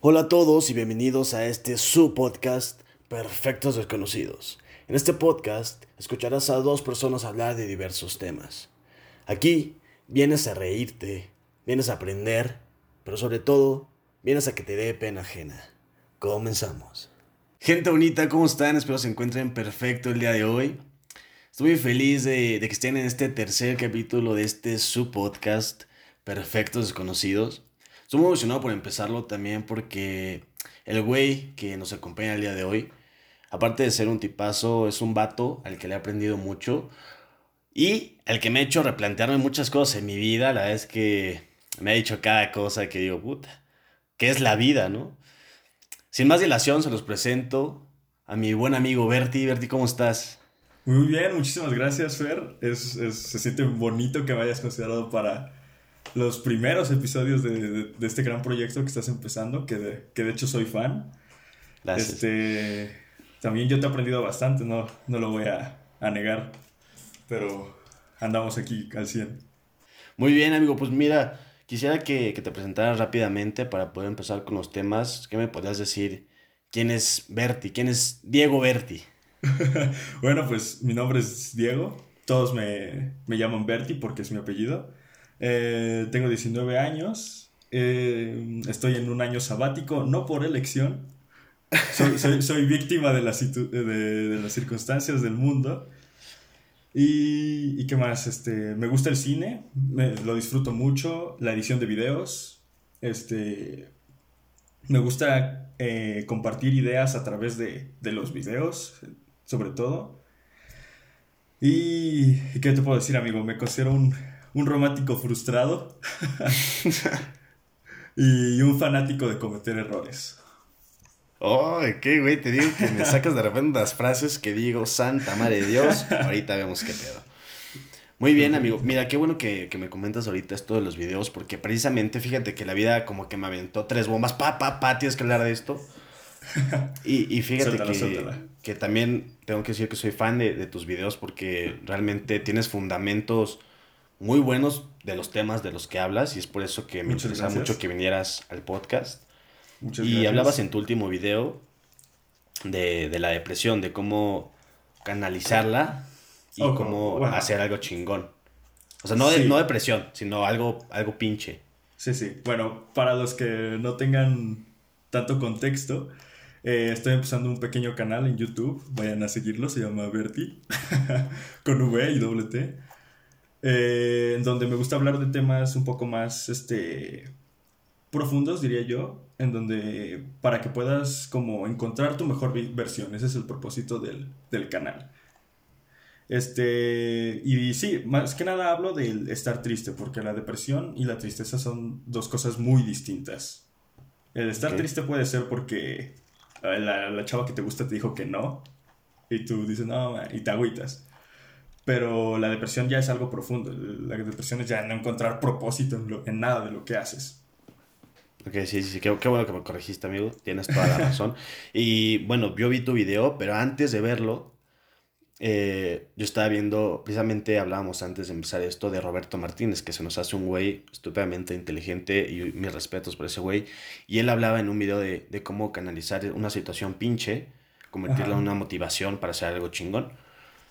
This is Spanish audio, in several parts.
Hola a todos y bienvenidos a este su podcast Perfectos Desconocidos. En este podcast escucharás a dos personas hablar de diversos temas. Aquí vienes a reírte, vienes a aprender, pero sobre todo vienes a que te dé pena ajena. Comenzamos. Gente bonita, ¿cómo están? Espero se encuentren perfecto el día de hoy. Estoy muy feliz de, de que estén en este tercer capítulo de este su podcast Perfectos Desconocidos. Estoy muy emocionado por empezarlo también porque el güey que nos acompaña el día de hoy, aparte de ser un tipazo, es un vato al que le he aprendido mucho y el que me ha hecho replantearme muchas cosas en mi vida. La es que me ha dicho cada cosa que digo, puta, ¿qué es la vida, no? Sin más dilación, se los presento a mi buen amigo Berti. Berti, ¿cómo estás? Muy bien, muchísimas gracias, Fer. Es, es, se siente bonito que me hayas considerado para los primeros episodios de, de, de, este gran proyecto que estás empezando, que de, que de hecho soy fan. Gracias. Este, también yo te he aprendido bastante, no, no lo voy a, a negar, pero andamos aquí al 100. Muy bien, amigo, pues mira, quisiera que, que te presentaras rápidamente para poder empezar con los temas. ¿Qué me podrías decir? ¿Quién es Berti? ¿Quién es Diego Berti? bueno, pues mi nombre es Diego. Todos me, me llaman Berti porque es mi apellido. Eh, tengo 19 años. Eh, estoy en un año sabático, no por elección. Soy, víctima de las, circunstancias del mundo. Y, y, qué más, este, me gusta el cine, lo disfruto mucho, la edición de videos, este, me gusta eh, compartir ideas a través de, de, los videos, sobre todo. Y, qué te puedo decir, amigo, me considero un, un romántico frustrado y un fanático de cometer errores. Oh, qué güey, te digo que me sacas de repente las frases que digo, Santa Madre de Dios, ahorita vemos qué pedo. Muy bien, amigo. Mira, qué bueno que, que, me comentas ahorita esto de los videos, porque precisamente fíjate que la vida como que me aventó tres bombas, pa, pa, pa, tienes que hablar de esto. Y, y fíjate suéltala, que, suéltala. que también tengo que decir que soy fan de, de tus videos porque realmente tienes fundamentos muy buenos de los temas de los que hablas y es por eso que me Muchas interesa gracias. mucho que vinieras al podcast. Muchas y gracias. hablabas en tu último video de, de, la depresión, de cómo canalizarla y oh, cómo wow. hacer algo chingón. O sea, no, de, no depresión, sino algo, algo pinche. Sí, sí. Bueno, para los que no tengan tanto contexto, eh, estoy empezando un pequeño canal en YouTube. Vayan a seguirlo, se llama Berti, con V y doble T eh, en donde me gusta hablar de temas un poco más este, profundos, diría yo, en donde para que puedas como encontrar tu mejor versión, ese es el propósito del, del canal. Este, y sí, más que nada hablo del estar triste, porque la depresión y la tristeza son dos cosas muy distintas. El estar okay. triste puede ser porque la, la, chava que te gusta te dijo que no, y tú dices no, y te agüitas. Pero la depresión ya es algo profundo. La depresión es ya no encontrar propósito en, lo, en nada de lo que haces. Ok, sí, sí, qué, qué, bueno que me corregiste, amigo. Tienes toda la razón. y bueno, yo vi tu video, pero antes de verlo, eh, yo estaba viendo, precisamente hablábamos antes de empezar esto de Roberto Martínez, que se nos hace un güey estupendamente inteligente y mis respetos por ese güey. Y él hablaba en un video de, de cómo canalizar una situación pinche, convertirla Ajá. en una motivación para hacer algo chingón.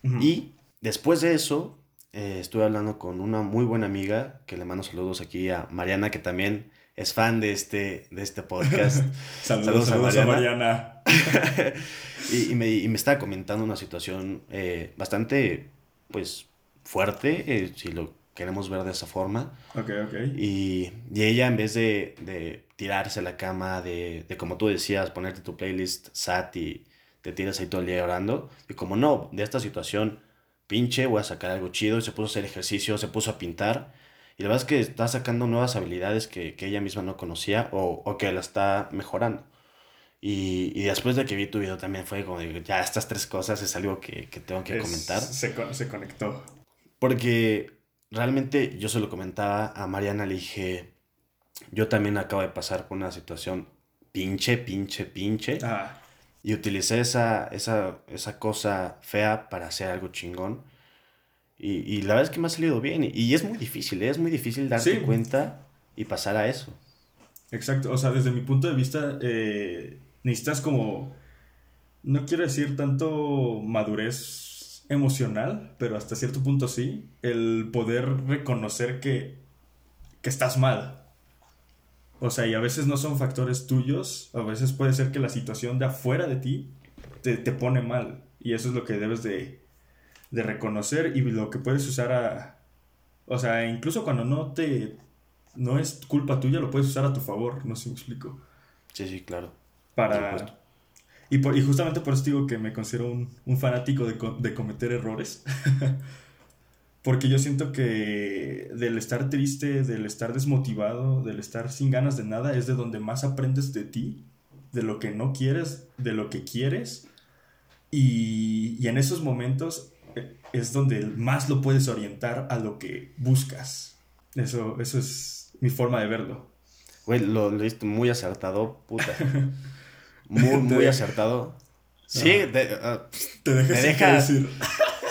Uh -huh. Y Después de eso, eh, estuve hablando con una muy buena amiga, que le mando saludos aquí a Mariana, que también es fan de este, de este podcast. saludos, saludos, a Mariana. A Mariana. y, y, me, y, me, estaba comentando una situación eh, bastante, pues, fuerte, eh, si lo queremos ver de esa forma. Ok, ok. Y, y ella, en vez de, de, tirarse a la cama, de, de, como tú decías, ponerte tu playlist SAT y te tiras ahí todo el día orando, y como no, de esta situación pinche, voy a sacar algo chido, y se puso a hacer ejercicio, se puso a pintar, y la verdad es que está sacando nuevas habilidades que, que ella misma no conocía o, o que la está mejorando. Y, y, después de que vi tu video también fue como, ya estas tres cosas es algo que, que tengo que es, comentar. Se, se conectó. Porque realmente yo se lo comentaba a Mariana, le dije, yo también acabo de pasar por una situación pinche, pinche, pinche. Ah. Y utilicé esa, esa, esa cosa fea para hacer algo chingón. Y, y, la verdad es que me ha salido bien. Y, y es muy difícil, ¿eh? es muy difícil darte sí. cuenta y pasar a eso. Exacto, o sea, desde mi punto de vista, eh, necesitas como, no quiero decir tanto madurez emocional, pero hasta cierto punto sí, el poder reconocer que, que estás mal. O sea, y a veces no son factores tuyos, a veces puede ser que la situación de afuera de ti te, te pone mal. Y eso es lo que debes de, de reconocer y lo que puedes usar a... O sea, incluso cuando no te... No es culpa tuya, lo puedes usar a tu favor, no sé si me explico. Sí, sí, claro. Para... Y, por, y justamente por eso digo que me considero un, un fanático de, de cometer errores. Porque yo siento que del estar triste, del estar desmotivado, del estar sin ganas de nada, es de donde más aprendes de ti, de lo que no quieres, de lo que quieres. Y, y en esos momentos eh, es donde más lo puedes orientar a lo que buscas. Eso, eso es mi forma de verlo. Güey, lo, viste muy acertado, puta. Muy, muy acertado. Sí, de- ah, Te dejas Me deja- decir.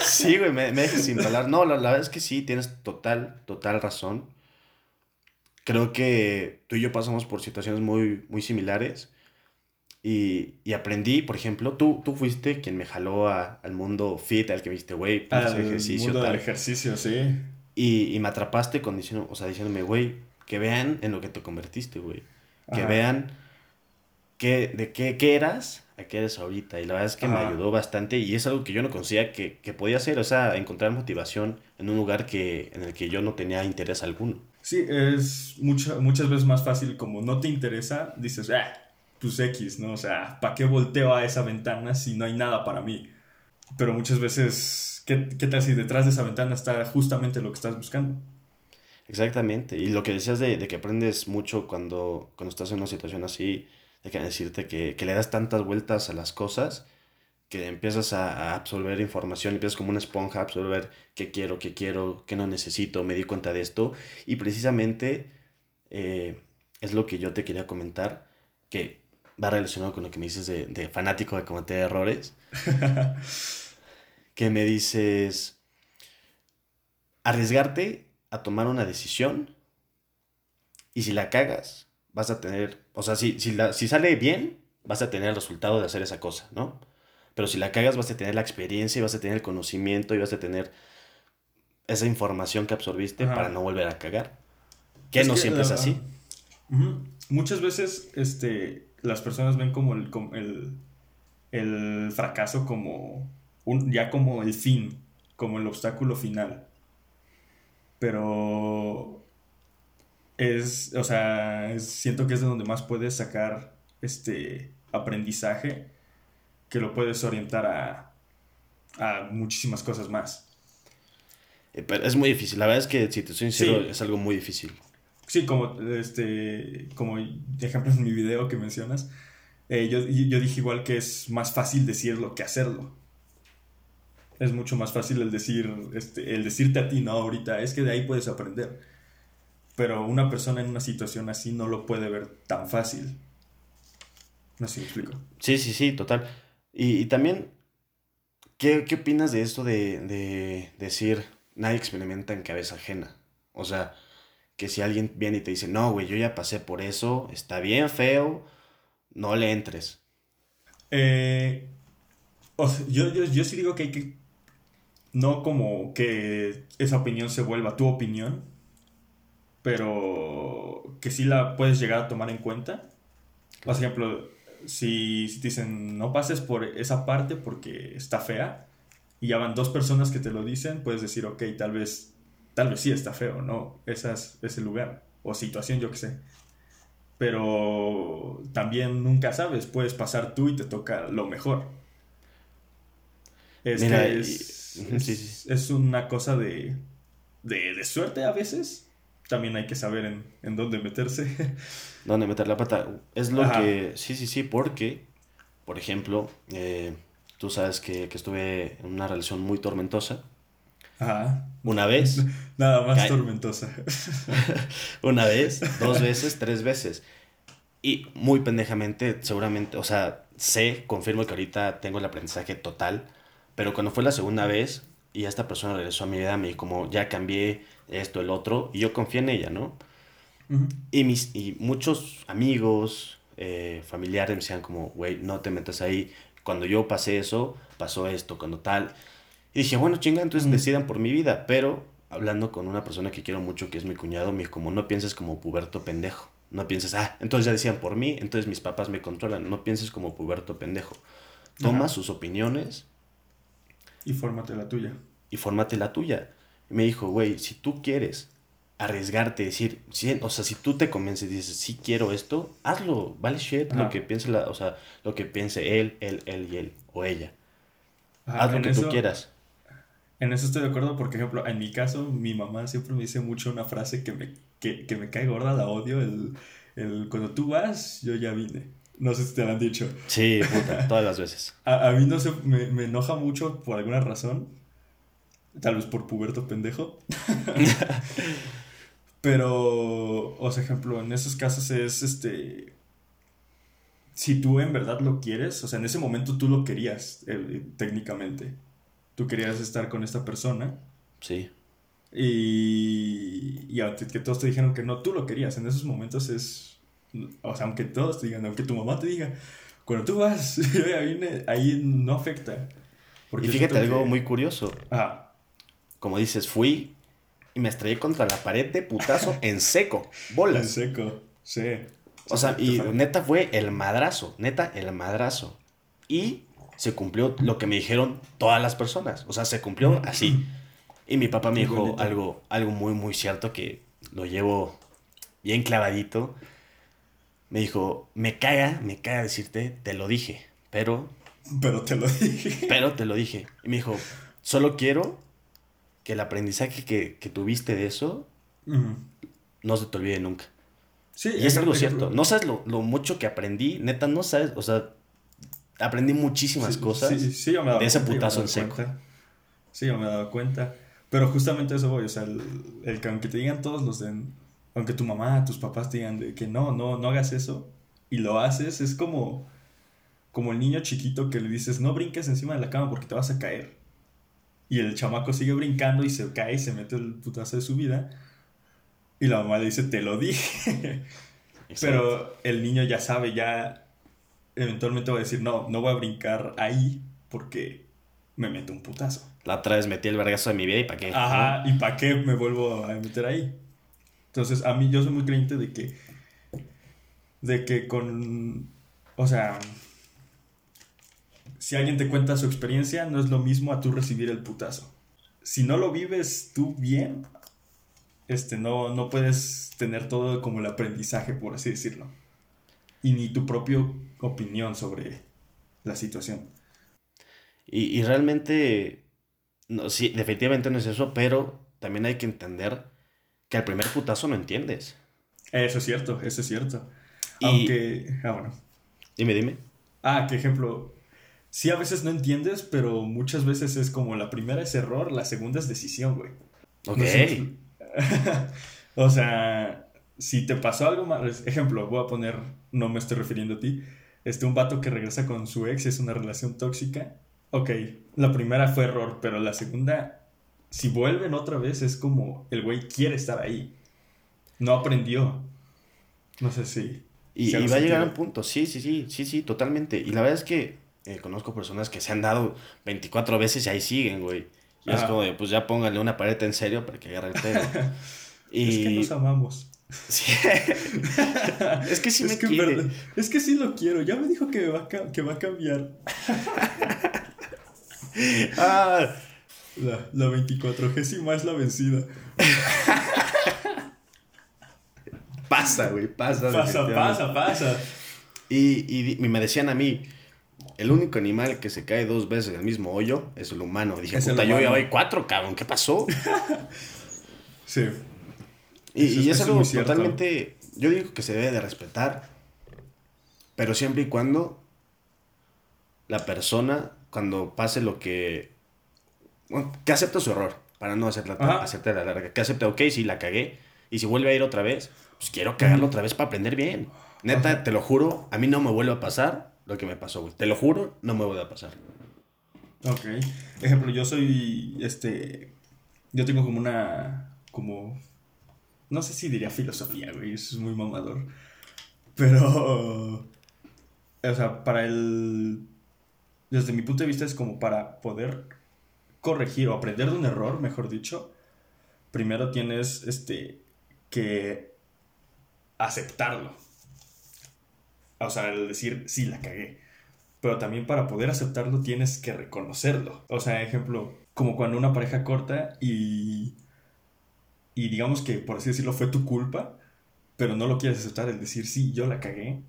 sí, güey, me, me dejas sin hablar. No, la, la verdad es que sí, tienes total, total razón. Creo que tú y yo pasamos por situaciones muy, muy similares. Y, y aprendí, por ejemplo, tú, tú fuiste quien me jaló a- al mundo fit, al que viste, güey, pues, Al ejercicio, mundo tal. del ejercicio, sí. Y, y me atrapaste con diciendo, o sea, diciéndome, güey, que vean en lo que te convertiste, güey. Que Ajá. vean qué, de qué, qué eras a qué eres ahorita. Y la verdad es que me ayudó bastante y es algo que yo no conocía que, que podía hacer, o sea, encontrar motivación en un lugar que, en el que yo no tenía interés alguno. Sí, es mucha- muchas veces más fácil como no te interesa, dices, ah, pues X, ¿no? O sea, ¿para qué volteo a esa ventana si no hay nada para mí? Pero muchas veces, ¿qué, qué tal si detrás de esa ventana está justamente lo que estás buscando? Exactamente. Y lo que decías de, de que aprendes mucho cuando, cuando estás en una situación así, de que decirte que, que le das tantas vueltas a las cosas que empiezas a, a absorber información, empiezas como una esponja a absorber qué quiero, qué quiero, qué no necesito, me di cuenta de esto. Y precisamente eh, es lo que yo te quería comentar, que va relacionado con lo que me dices de, de fanático de cometer errores, que me dices, arriesgarte a tomar una decisión y si la cagas, vas a tener, o sea, si, si, la- si sale bien, vas a tener el resultado de hacer esa cosa, ¿no? Pero si la cagas, vas a tener la experiencia y vas a tener el conocimiento y vas a tener esa información que absorbiste Ajá. para no volver a cagar. Que Es no que siempre es así. Muchas veces este, las personas ven como el, como el, el fracaso como un, ya como el fin, como el obstáculo final. Pero es, o sea, es- siento que es de donde más puedes sacar este aprendizaje que lo puedes orientar a, a muchísimas cosas más. Eh, Pero es muy difícil. La verdad es que, si te soy sincero, Sí. es algo muy difícil. Sí, como este, como ejemplo en mi video que mencionas, eh, yo, yo dije igual que es más fácil decirlo que hacerlo. Es mucho más fácil el decir, este, el decirte a ti, no, ahorita, es que de ahí puedes aprender. Pero una persona en una situación así no lo puede ver tan fácil. No sé si me explico. Sí, sí, sí, total. Y, y también, ¿qué, qué opinas de esto de, de decir nadie experimenta en cabeza ajena? O sea, que si alguien viene y te dice, no, güey, yo ya pasé por eso, está bien feo, no le entres. Eh, o sea, yo, yo, yo sí digo que hay que. No como que esa opinión se vuelva tu opinión, pero que sí la puedes llegar a tomar en cuenta. Por ejemplo, si, si te dicen no pases por esa parte porque está fea, y ya van dos personas que te lo dicen, puedes decir, ok, tal vez, tal vez sí está feo, ¿no? Ese es ese lugar o situación, yo qué sé. Pero también nunca sabes, puedes pasar tú y te toca lo mejor. Es Mira, que es, es- sí, sí. es una cosa de, de, de suerte a veces. También hay que saber en, en dónde meterse. ¿Dónde meter la pata? Es lo Ajá. que, sí, sí, sí, porque, por ejemplo, eh, tú sabes que, que estuve en una relación muy tormentosa. Ajá. Una vez, Nada más Cae. tormentosa. una vez, dos veces, tres veces. Y muy pendejamente, seguramente, o sea, sé, confirmo que ahorita tengo el aprendizaje total, pero cuando fue la segunda vez y esta persona regresó a mi vida, me como, ya cambié esto, el otro, y yo confié en ella, ¿no? y, mis, y muchos amigos, eh, familiares me decían como, güey, no te metas ahí. Cuando yo pasé eso, pasó esto, cuando tal. Y dije, bueno, chinga, entonces decidan por mi vida. Pero hablando con una persona que quiero mucho, que es mi cuñado, me dijo, como no pienses como puberto pendejo. No pienses, ah, entonces ya decían por mí, entonces mis papás me controlan. No pienses como puberto pendejo. Toma sus opiniones. Y fórmate la tuya. Y fórmate la tuya. Me dijo, güey, si tú quieres arriesgarte, decir, o sea, si tú te convences y dices, sí quiero esto, hazlo, vale shit, lo que piense la, o sea, lo que piense él, él, él y él, o ella. Haz lo que tú quieras. En eso estoy de acuerdo porque, ejemplo, en mi caso, mi mamá siempre me dice mucho una frase que me, que, que me cae gorda, la odio, el, el, cuando tú vas, yo ya vine. No sé si te lo han dicho. Sí, puta, todas las veces. A, a mí no sé, me, me, enoja mucho por alguna razón. Tal vez por puberto pendejo. Pero, o sea, ejemplo, en esos casos es este. Si tú en verdad lo quieres, o sea, en ese momento tú lo querías, eh, técnicamente. Tú querías estar con esta persona. Sí. Y, y aunque que todos te dijeron que no, tú lo querías. En esos momentos es. O sea, aunque todos te digan, aunque tu mamá te diga, cuando tú vas, ahí, ahí no afecta. Porque y fíjate algo muy curioso. Como dices, fui y me estrellé contra la pared de putazo en seco. Bolas. En seco, sí. O sea, y neta fue el madrazo, neta el madrazo. Y se cumplió lo que me dijeron todas las personas. O sea, se cumplió así. Y mi papá me dijo algo, algo muy, muy cierto que lo llevo bien clavadito. Me dijo, me caga, me caga decirte, te lo dije, pero... Pero te lo dije. Pero te lo dije. Y me dijo, solo quiero que el aprendizaje que, tuviste de eso no se te olvide nunca. Sí, y es algo cierto. No sabes lo, mucho que aprendí, neta, no sabes, o sea, aprendí muchísimas cosas sí, yo me de ese putazo en seco. Sí, yo me he dado cuenta. Pero justamente eso voy, o sea, el, que aunque te digan todos los de, aunque tu mamá, tus papás te digan de que no, no, no hagas eso, y lo haces, es como, como el niño chiquito que le dices, no brinques encima de la cama porque te vas a caer. Y el chamaco sigue brincando y se cae y se mete el putazo de su vida. Y la mamá le dice, te lo dije. Pero el niño ya sabe, ya eventualmente va a decir, no, no voy a brincar ahí porque me meto un putazo. La otra vez metí el vergazo de mi vida y para qué. Ajá, ¿y para qué me vuelvo a meter ahí? Entonces, a mí yo soy muy creyente de que, de que con, o sea, si alguien te cuenta su experiencia, no es lo mismo a tú recibir el putazo. Si no lo vives tú bien, este, no, no puedes tener todo como el aprendizaje, por así decirlo. Y ni tu propia opinión sobre la situación. Y, realmente, no, sí, definitivamente no es eso, pero también hay que entender que al primer putazo no entiendes. Eso es cierto, eso es cierto. Aunque, ah, bueno. Dime, dime. Ah, qué ejemplo, sí a veces no entiendes, pero muchas veces es como la primera es error, la segunda es decisión, güey. Ok. o sea, si te pasó algo mal, ejemplo, voy a poner, no me estoy refiriendo a ti, este, un vato que regresa con su ex es una relación tóxica. Ok, la primera fue error, pero la segunda, si vuelven otra vez, es como el güey quiere estar ahí. No aprendió. No sé si. Y, y va a llegar a un punto, sí, sí, sí, sí, sí, totalmente. Y la verdad es que eh, conozco personas que se han dado 24 veces y ahí siguen, güey. Y es como de, pues ya póngale una pared en serio para que agarre el pedo. y... Es que nos amamos. Sí. es que sí me quiere. es que sí lo quiero. Ya me dijo que va a, que va a cambiar. ah. La, la 24 es la vencida. pasa, güey, pasa. Pasa, pasa, pasa. Y, y me decían a mí, el único animal que se cae dos veces en el mismo hoyo es el humano. Dije, puta, yo ya voy cuatro, cabrón, ¿qué pasó? sí. Y, es algo totalmente, yo digo que se debe de respetar, pero siempre y cuando la persona, cuando pase lo que, bueno, que acepte su error, para no hacerla, hacerte la larga, que acepte, ok, si la cagué, y si vuelve a ir otra vez, pues quiero cagarlo otra vez para aprender bien. Neta, te lo juro, a mí no me vuelve a pasar lo que me pasó, güey. Te lo juro, no me voy a pasar. Ok. Ejemplo, yo soy, este, yo tengo como una, como, No sé si diría filosofía, güey, eso es muy mamador. Pero... O sea, para el... Desde mi punto de vista es como para poder corregir o aprender de un error, mejor dicho, primero tienes este que aceptarlo. O sea, el decir, sí, la cagué. Pero también para poder aceptarlo tienes que reconocerlo. O sea, ejemplo, como cuando una pareja corta y... Y digamos que, por así decirlo, fue tu culpa, pero no lo quieres aceptar, el decir, sí, yo la cagué,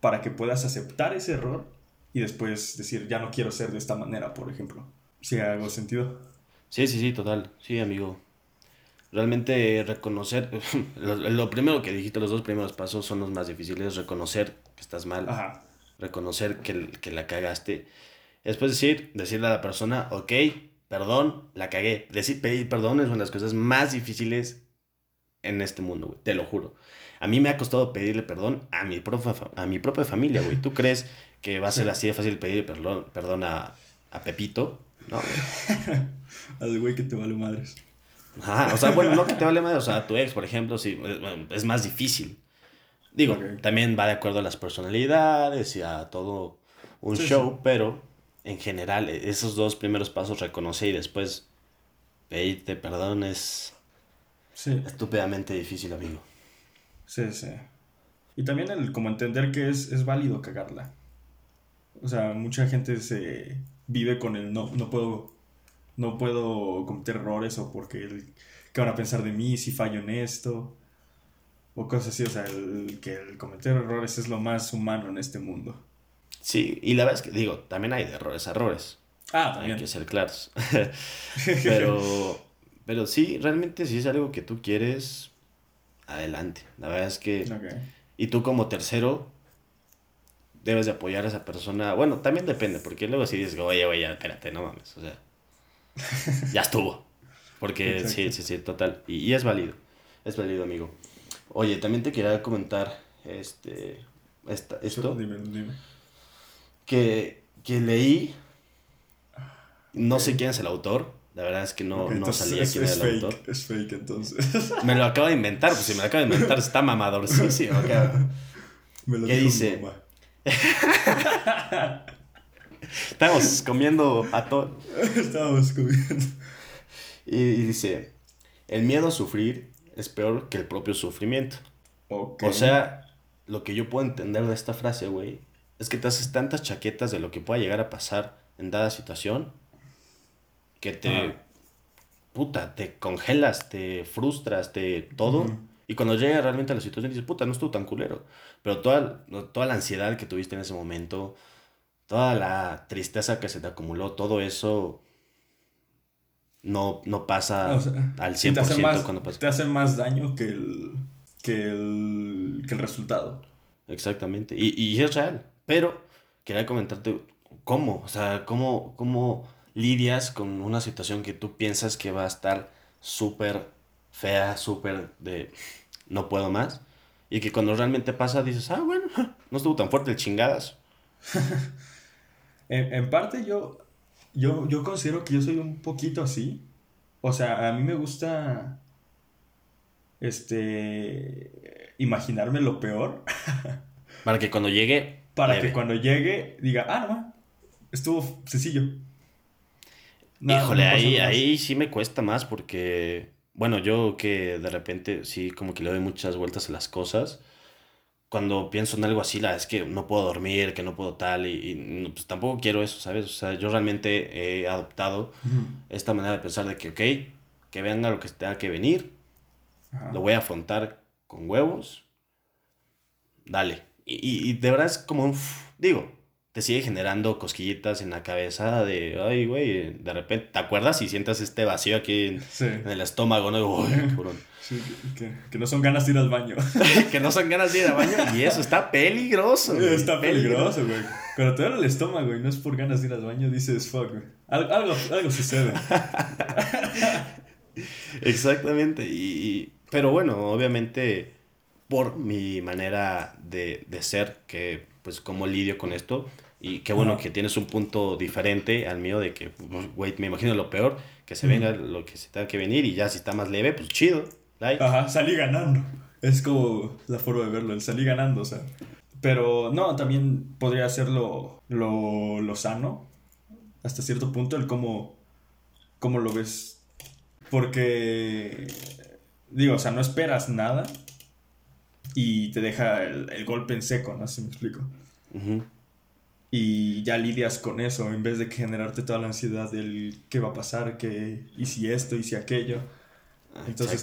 para que puedas aceptar ese error y después decir, ya no quiero ser de esta manera, por ejemplo. Si hago sentido. Sí, sí, sí, total. Sí, amigo. Realmente reconocer, lo, primero que dijiste, los dos primeros pasos son los más difíciles, reconocer que estás mal, reconocer que, que, la cagaste, después decir, decirle a la persona, ok, perdón, la cagué. Decir, pedir perdón es una de las cosas más difíciles en este mundo, güey, te lo juro. A mí me ha costado pedirle perdón a mi, a mi propia familia, güey. ¿Tú crees que va a ser así de fácil pedir perdón, perdón a, a Pepito? No, güey. Al güey que te vale madres. Ajá, o sea, bueno, no que te vale más, o sea, tu ex, por ejemplo, sí, es más difícil. Digo, también va de acuerdo a las personalidades y a todo un show, pero en general, e, esos dos primeros pasos, reconocer y después pedirte perdón es estúpidamente difícil, amigo. Sí, sí. Y también el como entender que es, es válido cagarla. O sea, mucha gente se vive con el no, no puedo no puedo cometer errores o porque el, qué van a pensar de mí si fallo en esto o cosas así, o sea, el, que el cometer errores es lo más humano en este mundo. Sí, y la verdad es que digo, también hay de errores a errores. Ah, también. Hay que ser claros. pero, pero sí, realmente si es algo que tú quieres, adelante. La verdad es que... Y tú como tercero, debes de apoyar a esa persona. Bueno, también depende, porque luego si dices, oye, oye, espérate, no mames. O sea, ya estuvo. Porque sí, sí, sí, total. Y, es válido. Es válido, amigo. Oye, también te quería comentar este, esta, esto. Dime, dime. Que, que leí. No sé quién es el autor. La verdad es que no, no salía quién era el autor. Es fake, entonces. Me lo acabo de inventar. Pues si me lo acabo de inventar, está mamador. Sí, sí, Me lo ¿Qué dice? Estamos comiendo atún. Estábamos comiendo. Y, dice, el miedo a sufrir es peor que el propio sufrimiento. O sea, lo que yo puedo entender de esta frase, güey, es que te haces tantas chaquetas de lo que pueda llegar a pasar en dada situación que te... Puta, te congelas, te frustras, te todo. Y cuando llega realmente a la situación dices, puta, no estuvo tan culero. Pero toda, toda la ansiedad que tuviste en ese momento, toda la tristeza que se te acumuló, todo eso no, no pasa al 100% te hace más, cuando pasa. Te hace más daño que el, que el, que el resultado. Exactamente. Y, y, es real. Pero quería comentarte cómo, o sea, cómo, cómo lidias con una situación que tú piensas que va a estar súper fea, súper de no puedo más. Y que cuando realmente pasa dices, ah, bueno, no estuvo tan fuerte el chingadas. En, parte yo, yo, yo considero que yo soy un poquito así. O sea, a mí me gusta este imaginarme lo peor. Para que cuando llegue. Para que cuando llegue diga, ah, no, estuvo sencillo. Híjole, ahí, ahí sí me cuesta más porque, bueno, yo que de repente sí como que le doy muchas vueltas a las cosas cuando pienso en algo así, la es que no puedo dormir, que no puedo tal, y, pues tampoco quiero eso, ¿sabes? O sea, yo realmente he adoptado esta manera de pensar de que, ok, que venga lo que tenga que venir, lo voy a afrontar con huevos, dale. Y, y, de verdad es como un, digo, te sigue generando cosquillitas en la cabeza de, ay, güey, de repente, ¿te acuerdas? Y sientas este vacío aquí en, el estómago, ¿no? Uy, que, no son ganas de ir al baño. que no son ganas de ir al baño. Y eso está peligroso. Está peligroso, güey. Cuando te duele el estómago y no es por ganas de ir al baño, dices, fuck, güey. Algo, algo, sucede. Exactamente. Y, pero bueno, obviamente, por mi manera de, de ser, que pues como lidio con esto, y qué bueno que tienes un punto diferente al mío de que, pues, güey, me imagino lo peor, que se venga lo que se tenga que venir y ya si está más leve, pues chido. Like. Ajá, salí ganando. Es como la forma de verlo, el salí ganando, o sea. Pero no, también podría ser lo, lo, lo sano, hasta cierto punto, el cómo, cómo lo ves. Porque, digo, o sea, no esperas nada y te deja el, el golpe en seco, ¿no? Si me explico. Ujú. Y ya lidias con eso en vez de generarte toda la ansiedad del qué va a pasar, qué, y si esto, y si aquello. Ah, Entonces,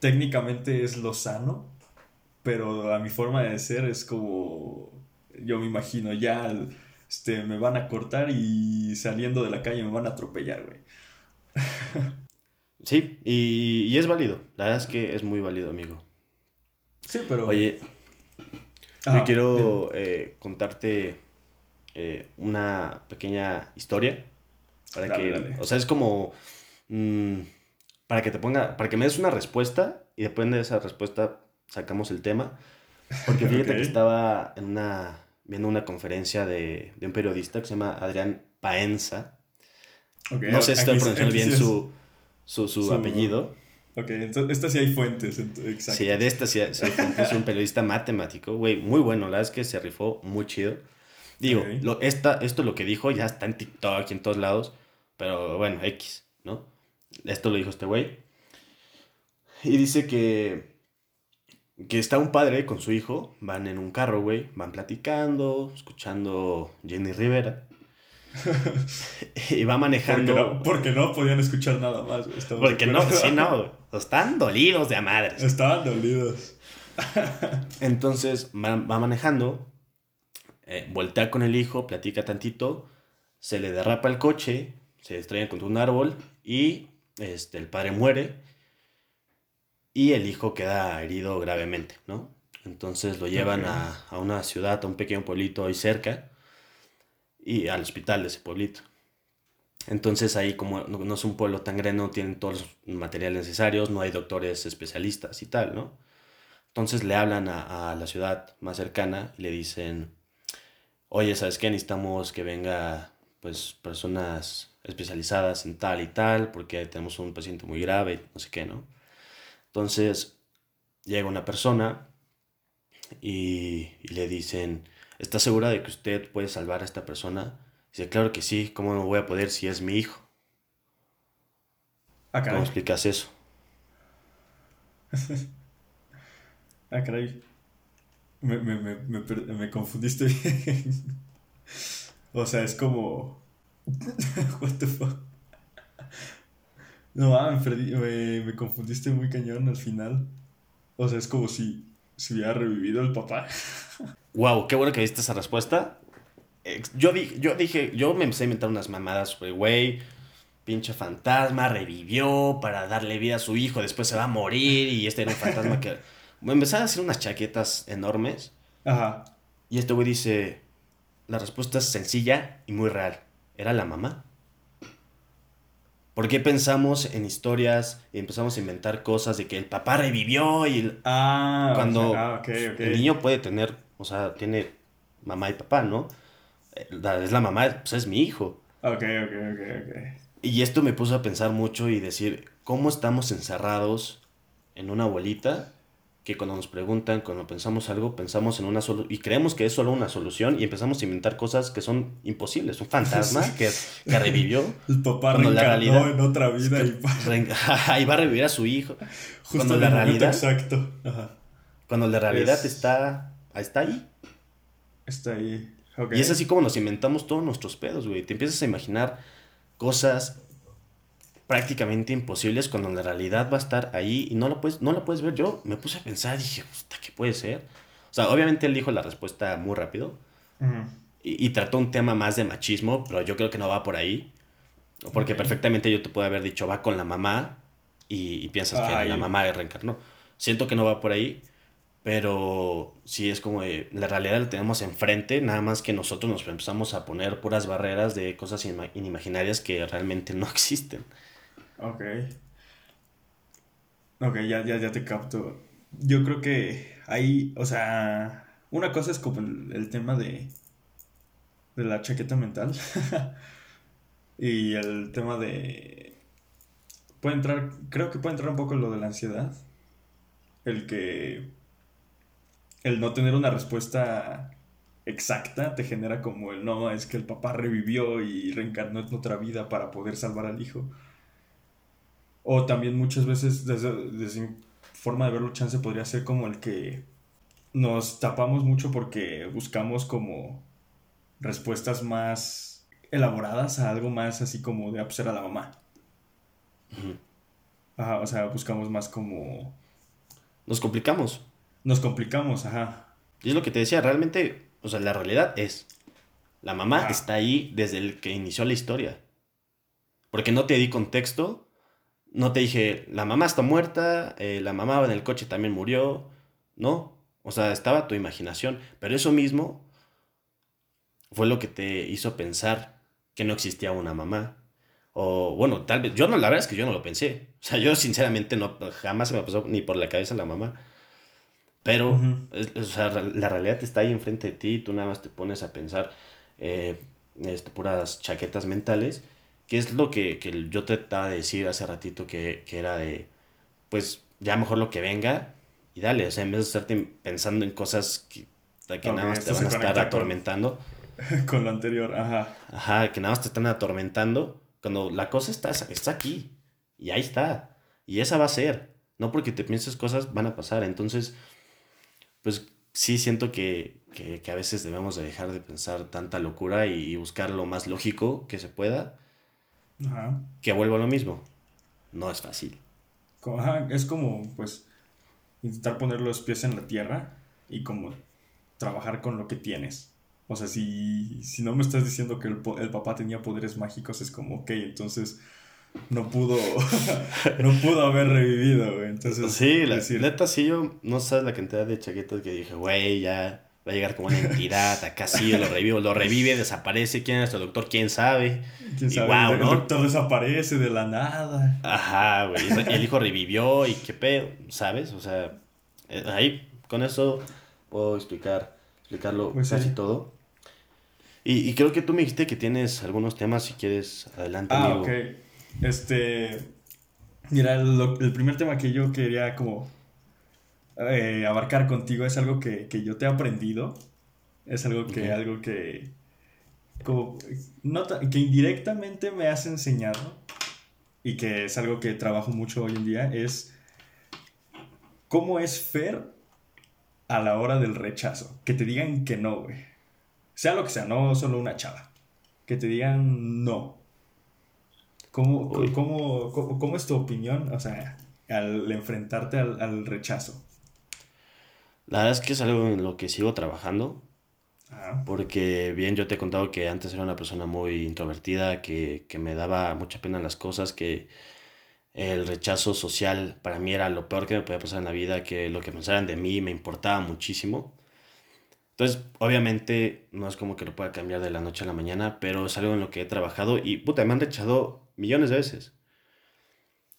técnicamente es lo sano, pero a mi forma de ser es como, yo me imagino, ya este, me van a cortar y saliendo de la calle me van a atropellar, güey. Sí, y, y es válido. La verdad es que es muy válido, amigo. Sí, pero... Oye, Ajá, yo quiero eh, contarte eh, una pequeña historia para Dale, que, dale. o sea, es como mm, para que te ponga, para que me des una respuesta y después de esa respuesta sacamos el tema. Porque fíjate Ok. que estaba en una, viendo una conferencia de, de un periodista que se llama Adrián Paenza. ok, No sé si estoy pronunciando bien su, su, su su- apellido. Ok, entonces esta sí hay fuentes, ent- exacto. Sí, de esta sí, sí, es un periodista matemático, güey, muy bueno, la verdad es que se rifó muy chido. Digo, Ok. lo, esta, esto lo que dijo ya está en TikTok y en todos lados, pero bueno, X, ¿no? Esto lo dijo este güey. Y dice que, que está un padre con su hijo, van en un carro, güey, van platicando, escuchando Jenny Rivera. y va Porque manejando. no, porque no podían escuchar nada más, güey. Porque no, sí, no, güey, están dolidos de a madres. Estaban dolidos. Entonces va, va manejando, eh, voltea con el hijo, platica tantito, se le derrapa el coche, se estrella contra un árbol y este, el padre muere y el hijo queda herido gravemente, ¿no? Entonces lo llevan a, a una ciudad, a un pequeño pueblito ahí cerca y al hospital de ese pueblito. Entonces ahí como no, no es un pueblo tan grande, no tienen todos los materiales necesarios, no hay doctores especialistas y tal, ¿no? Entonces le hablan a, a la ciudad más cercana y le dicen, oye, ¿sabes qué? Necesitamos que venga, pues, personas especializadas en tal y tal, porque tenemos un paciente muy grave, no sé qué, ¿no? Entonces llega una persona y, y le dicen, ¿está segura de que usted puede salvar a esta persona? Dice, claro que sí, ¿cómo no voy a poder si es mi hijo? Ah, ¿Cómo explicas eso? Ah, caray. Me, me, me, me, me confundiste. o sea, es como. What the. No, ah, perdí- me, confundiste muy cañón al final. O sea, es como si, si hubiera revivido el papá. Wow, qué bueno que viste esa respuesta. Yo dije, yo dije, yo me empecé a inventar unas mamadas güey, pinche fantasma, revivió para darle vida a su hijo, después se va a morir y este era un fantasma que... Empecé a hacer unas chaquetas enormes Ajá. y este güey dice, la respuesta es sencilla y muy real. Era la mamá. ¿Por qué pensamos en historias y empezamos a inventar cosas de que el papá revivió y el, Ah, o Cuando sea, ah, ok. el niño puede tener, o sea, tiene mamá y papá, ¿no? Eh, la- Es la mamá, pues es mi hijo. Ok, ok, ok, ok. Y esto me puso a pensar mucho y decir, ¿cómo estamos encerrados en una bolita? Que cuando nos preguntan, cuando pensamos algo, pensamos en una solución y creemos que es solo una solución y empezamos a inventar cosas que son imposibles. Un fantasma que, que revivió, El papá reencarnó en otra vida y re- y va a revivir a su hijo. justo Cuando la realidad, exacto. Ajá. cuando la realidad Es- está, está ahí. Está ahí. Ok. Y es así como nos inventamos todos nuestros pedos, güey. Te empiezas a imaginar cosas prácticamente imposibles cuando la realidad va a estar ahí y no la puedes, no la puedes ver. Yo me puse a pensar y dije, "Puta, ¿qué puede ser? O sea, obviamente él dijo la respuesta muy rápido y, y trató un tema más de machismo, pero yo creo que no va por ahí. Porque perfectamente yo te puedo haber dicho, va con la mamá y, y piensas que la mamá reencarnó. Siento que no va por ahí, pero sí es como de, la realidad la tenemos enfrente, nada más que nosotros nos empezamos a poner puras barreras de cosas inimaginarias que realmente no existen. Ok. Ok, ya, ya, ya te capto. Yo creo que ahí, o sea, una cosa es como el, tema de, de la chaqueta mental y el tema de, puede entrar, creo que puede entrar un poco lo de la ansiedad. El que, el no tener una respuesta exacta te genera como el no, es que el papá revivió y reencarnó en otra vida para poder salvar al hijo. O también muchas veces desde, desde mi forma de verlo chance podría ser como el que nos tapamos mucho porque buscamos como respuestas más elaboradas a algo más así como de pues a la mamá. Ajá, o sea, buscamos más como... Nos complicamos. Nos complicamos, ajá. Y es lo que te decía, realmente, o sea, la realidad es, la mamá está ahí desde el que inició la historia. Porque no te di contexto, no te dije, la mamá está muerta, eh, la mamá en el coche también murió, no. O sea, estaba tu imaginación, pero eso mismo fue lo que te hizo pensar que no existía una mamá. O bueno, tal vez, yo no, la verdad es que yo no lo pensé. O sea, yo sinceramente no, jamás se me pasó ni por la cabeza la mamá. Pero, o sea, la realidad está ahí enfrente de ti y tú nada más te pones a pensar eh, este, puras chaquetas mentales, que es lo que, que yo trataba de decir hace ratito que, que, era de, pues ya mejor lo que venga y dale, o sea, en vez de estarte pensando en cosas que, que nada más te van a estar atormentando. Con, con, lo anterior, ajá. Ajá, que nada más te están atormentando, cuando la cosa está, está aquí y ahí está. Y esa va a ser. No porque te pienses cosas van a pasar. Entonces, pues sí siento que, que, a veces debemos de dejar de pensar tanta locura y, buscar lo más lógico que se pueda. Ajá. Que vuelva a lo mismo. No es fácil. Ajá, es como, pues, intentar poner los pies en la tierra y como trabajar con lo que tienes. O sea, si, si no me estás diciendo que el, el, papá tenía poderes mágicos, es como, ok, entonces no pudo, no pudo haber revivido, güey. Entonces, sí, la neta, sí, yo no sabes la cantidad de chaquetas que dije, güey, ya va a llegar como una entidad, acá sí, lo revivo, lo revive, desaparece, ¿quién es el doctor? ¿Quién sabe? ¿Quién sabe? el doctor desaparece de la nada. Ajá, güey, el hijo revivió y qué pedo, ¿sabes? O sea, eh, ahí, con eso puedo explicar, explicarlo pues casi todo. Y, y, creo que tú me dijiste que tienes algunos temas, si quieres, adelante. Ah, ok. Este. Mira, el, primer tema que yo quería como eh, abarcar contigo es algo que, yo te he aprendido. Es algo que, algo que. Como, que indirectamente me has enseñado. Y que es algo que trabajo mucho hoy en día. Es. ¿Cómo es Fer a la hora del rechazo? Que te digan que no, güey. Sea lo que sea, no solo una chava. Que te digan no. ¿Cómo, cómo, cómo, es tu opinión, o sea, al enfrentarte al, rechazo? La verdad es que es algo en lo que sigo trabajando. Porque bien, yo te he contado que antes era una persona muy introvertida, que, que me daba mucha pena las cosas, que el rechazo social para mí era lo peor que me podía pasar en la vida, que lo que pensaran de mí me importaba muchísimo. Entonces, obviamente, no es como que lo pueda cambiar de la noche a la mañana, pero es algo en lo que he trabajado y, puta, me han rechazado millones de veces.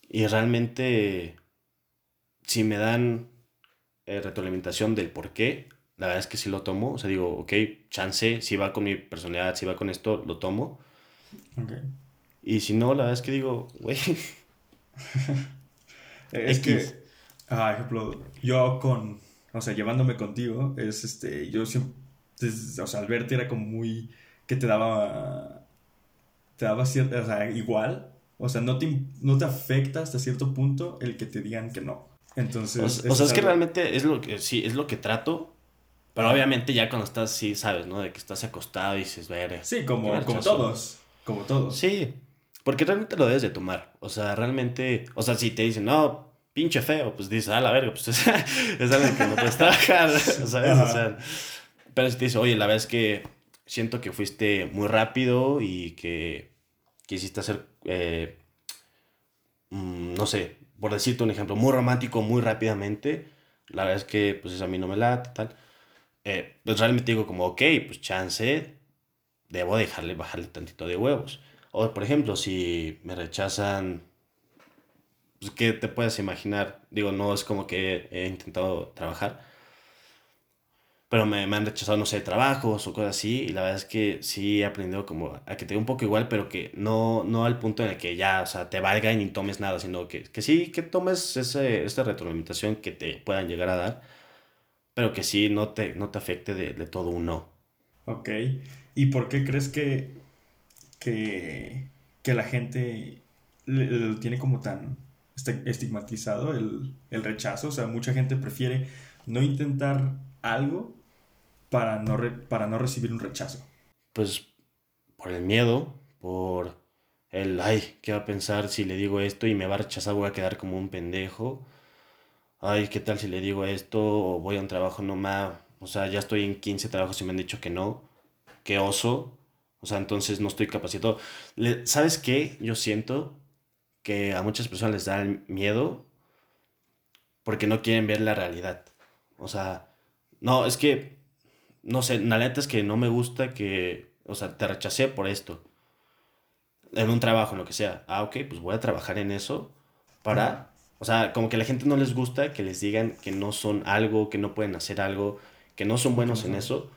Y realmente, si me dan eh, retroalimentación del por qué, la verdad es que sí lo tomo. O sea, digo, ok, chance, si va con mi personalidad, si va con esto, lo tomo. Okay. Y si no, la verdad es que digo, güey. es que, ah, ejemplo, yo con o sea, llevándome contigo, es este, yo siempre, o sea, al verte era como muy, que te daba, te daba cierta, o sea, igual, o sea, no te, no te afecta hasta cierto punto el que te digan que no. Entonces... O, sea, es, que realmente es lo que, sí, es lo que trato, pero obviamente ya cuando estás, sí, sabes, ¿no? De que estás acostado y dices, ver. Sí, como, como todos. Como todos. Sí, porque realmente lo debes de tomar. O sea, realmente, o sea, si te dicen, no, pinche feo, pues dices, ah, la verga, pues es, algo que no puedes trabajar, ¿sabes? O sea, pero si te dice, oye, la verdad es que siento que fuiste muy rápido y que quisiste hacer, eh, mm, no sé, por decirte un ejemplo, muy romántico muy rápidamente, la verdad es que pues a mí no me late, tal. Eh, pues realmente digo como, ok, pues chance, debo dejarle, bajarle tantito de huevos. O por ejemplo, si me rechazan pues, ¿qué te puedes imaginar? Digo, no es como que he intentado trabajar. Pero me, me han rechazado, no sé, trabajos o cosas así, y la verdad es que sí he aprendido como a que te dé un poco igual, pero que no, no al punto en el que ya, o sea, te valga y ni tomes nada, sino que, que sí, que tomes ese, esta retroalimentación que te puedan llegar a dar, pero que sí no te, no te afecte de, de todo un no. Ok. ¿Y por qué crees que, que, que la gente lo tiene como tan este- estigmatizado el, el rechazo? O sea, mucha gente prefiere no intentar algo para no, re- para no recibir un rechazo. Pues por el miedo, por el, ay, ¿qué va a pensar si le digo esto y me va a rechazar, voy a quedar como un pendejo? Ay, ¿qué tal si le digo esto o voy a un trabajo no más? O sea, ya estoy en 15 trabajos y me han dicho que no, qué oso. O sea, entonces no estoy capacitado. ¿Sabes qué? Yo siento que a muchas personas les da el miedo porque no quieren ver la realidad. O sea, no, es que, no sé, la neta es que no me gusta que, o sea, te rechacé por esto. En un trabajo, en lo que sea. Ah, ok, pues voy a trabajar en eso para, o sea, como que a la gente no les gusta que les digan que no son algo, que no pueden hacer algo, que no son buenos en eso,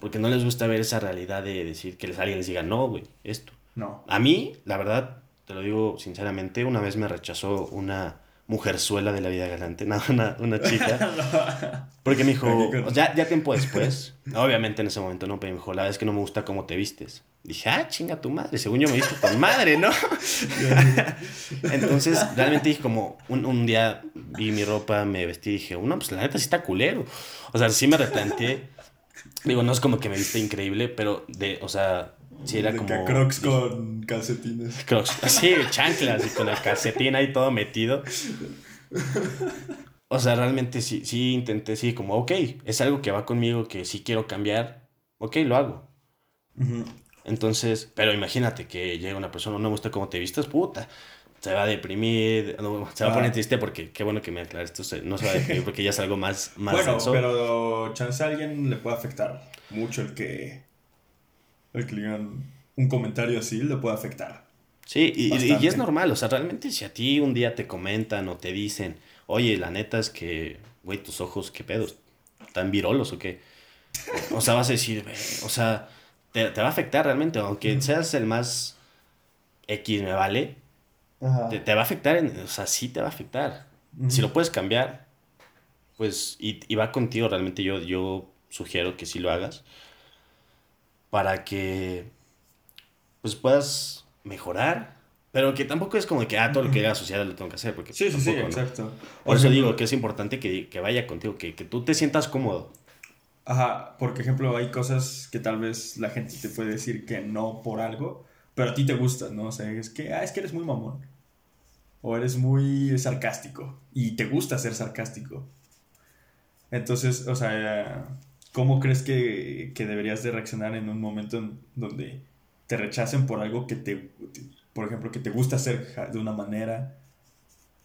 porque no les gusta ver esa realidad de decir que les, alguien les diga, no, güey, esto. No. A mí, la verdad, te lo digo sinceramente, una vez me rechazó una mujerzuela de la vida galante, no, una, una chica, porque me dijo, sea, ya tiempo después, obviamente en ese momento no, pero me dijo, la verdad es que no me gusta cómo te vistes. Dije, ah, chinga tu madre, según yo me visto con madre, ¿no? Entonces, realmente dije como, un, un día vi mi ropa, me vestí y dije, no, pues la neta sí está culero. O sea, sí me replanteé. Digo, no es como que me viste increíble, pero de, o sea, sí era De como... Crocs con calcetines. Crocs, sí, chanclas y con el calcetín ahí todo metido. O sea, realmente sí, sí intenté, sí, como, ok, es algo que va conmigo, que sí quiero cambiar, ok, lo hago. Ujú. Entonces, pero imagínate que llega una persona, no me gusta cómo te vistes, puta. Se va a deprimir, no, se va a Ah. poner triste porque, qué bueno que me aclaras, esto no se va a deprimir porque ya es algo más, más Bueno, denso. pero chance a alguien le puede afectar mucho el que, el que le digan un comentario así, le puede afectar. Sí, y, y- es normal, o sea, realmente si a ti un día te comentan o te dicen, oye, la neta es que, güey, tus ojos, ¿qué pedos? ¿Están virolos o qué? O sea, vas a decir, o sea, te, te va a afectar realmente, aunque seas el más X, me vale, Ajá. te, te va a afectar, en- o sea, sí te va a afectar. Si lo puedes cambiar, pues, y, y va contigo, realmente yo, yo sugiero que sí lo hagas, para que, pues, puedas mejorar, pero que tampoco es como que, ah, todo lo que haga sociedad lo tengo que hacer, porque Sí, sí, sí, tampoco, ¿no? exacto. Por eso ejemplo- digo que es importante que, que vaya contigo, que, que tú te sientas cómodo. Ajá, por ejemplo, hay cosas que tal vez la gente te puede decir que no por algo, pero a ti te gusta, ¿no? O sea, es que, ah, es que eres muy mamón. O eres muy sarcástico. Y te gusta ser sarcástico. Entonces, o sea, ¿cómo crees que, que deberías de reaccionar en un momento en donde te rechacen por algo que te, por ejemplo, que te gusta hacer de una manera?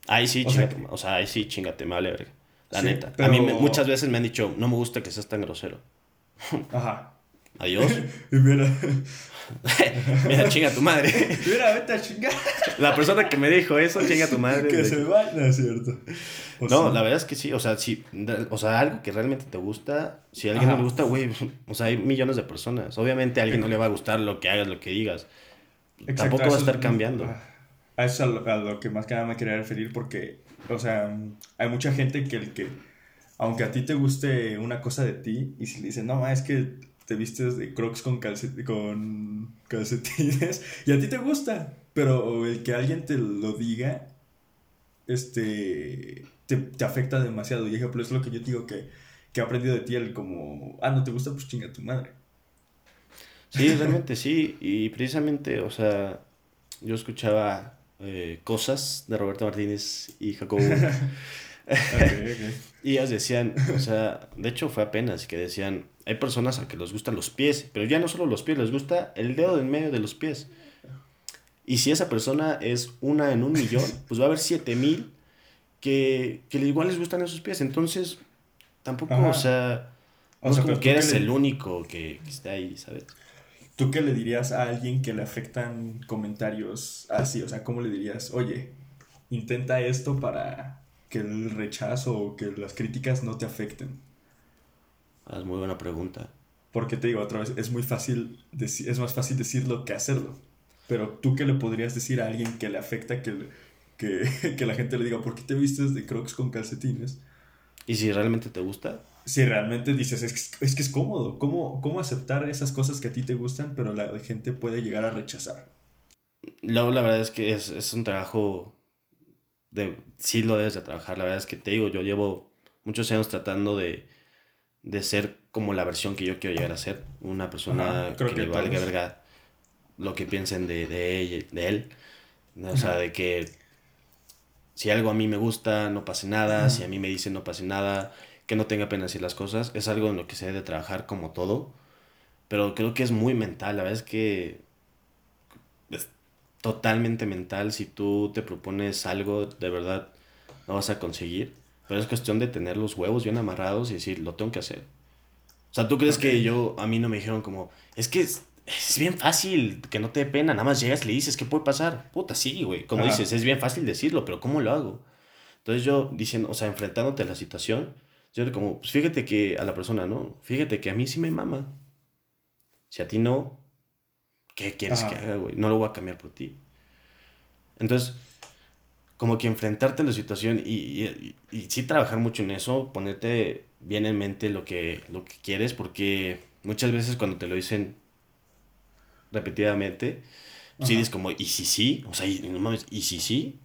Ahí sí, O sea, chingate, o sea, ahí sí, chingate, me vale verga. La Sí, neta. A mí me- muchas veces me han dicho, no me gusta que seas tan grosero. Aja. Adiós. Y mira, Mira, chinga tu madre. mira, vete a chingar. La persona que me dijo eso, chinga tu madre. Que De- se vaya, no es cierto. O No, la verdad es que sí, o sea, de- o sea, algo que realmente te gusta, si a alguien no Ajá. le gusta, güey, o sea, hay millones de personas. Obviamente a alguien no le va a gustar lo que hagas, lo que digas. Exacto, Tampoco va a estar es- cambiando. A eso es a lo, a lo que más que nada me quería referir porque, o sea, hay mucha gente que el que, aunque a ti te guste una cosa de ti, y si le dicen, no, ma, es que te vistes de crocs con, calcet con calcetines, y a ti te gusta, pero el que alguien te lo diga, este, te, te afecta demasiado. Y ejemplo, es lo que yo digo que, que he aprendido de ti, el como, ah, no te gusta, pues chinga tu madre. Sí, realmente sí, y precisamente, o sea, yo escuchaba eh, cosas de Roberto Martínez y Jacobo. Y ellas decían, o sea, de hecho fue apenas que decían, hay personas a que les gustan los pies, pero ya no solo los pies, les gusta el dedo del medio de los pies. Y si esa persona es una en un millón, pues va a haber siete mil que, que igual les gustan esos pies. Entonces, tampoco, Ajá. o sea, O no sea, es como que eres le- el único que, que está ahí, ¿sabes? ¿Tú qué le dirías a alguien que le afectan comentarios así? O sea, ¿cómo le dirías, oye, intenta esto para que el rechazo o que las críticas no te afecten? Ah, es muy buena pregunta. Porque te digo otra vez, es muy fácil, es más fácil decirlo que hacerlo. Pero tú qué le podrías decir a alguien que le afecta que, que, que la gente le diga, ¿por qué te vistes de crocs con calcetines? ¿Y si realmente te gusta? Si realmente dices, es, es que es cómodo, ¿Cómo, ¿cómo aceptar esas cosas que a ti te gustan, pero la gente puede llegar a rechazar? Luego, la verdad es que es, es un trabajo de... Sí lo debes de trabajar, la verdad es que te digo, yo llevo muchos años tratando de, de ser como la versión que yo quiero llegar a ser. Una persona que, le valga verga lo que piensen de, de, ella, de él. O sea, de que si algo a mí me gusta, no pase nada. Si a mí me dicen, no pase nada. Que no tenga pena decir las cosas. Es algo en lo que se debe trabajar como todo. Pero creo que es muy mental. La verdad es que es totalmente mental. Si tú te propones algo, de verdad, no vas a conseguir. Pero es cuestión de tener los huevos bien amarrados y decir, lo tengo que hacer. O sea, ¿tú crees que yo, a mí no me dijeron como, es que es, bien fácil, que no te dé pena, nada más llegas y le dices, ¿qué puede pasar? Puta, sí, güey. Como dices, es bien fácil decirlo, pero ¿cómo lo hago? Entonces yo diciendo, o sea, enfrentándote a la situación, yo como, pues fíjate que a la persona, ¿no? Fíjate que a mí sí me mama. Si a ti no, ¿qué quieres que haga, güey? No lo voy a cambiar por ti. Entonces, como que enfrentarte a la situación y, y, sí trabajar mucho en eso, ponerte bien en mente lo que, lo que quieres, porque muchas veces cuando te lo dicen repetidamente, si dices como, ¿y si sí? O sea, y, no mames, ¿y si sí?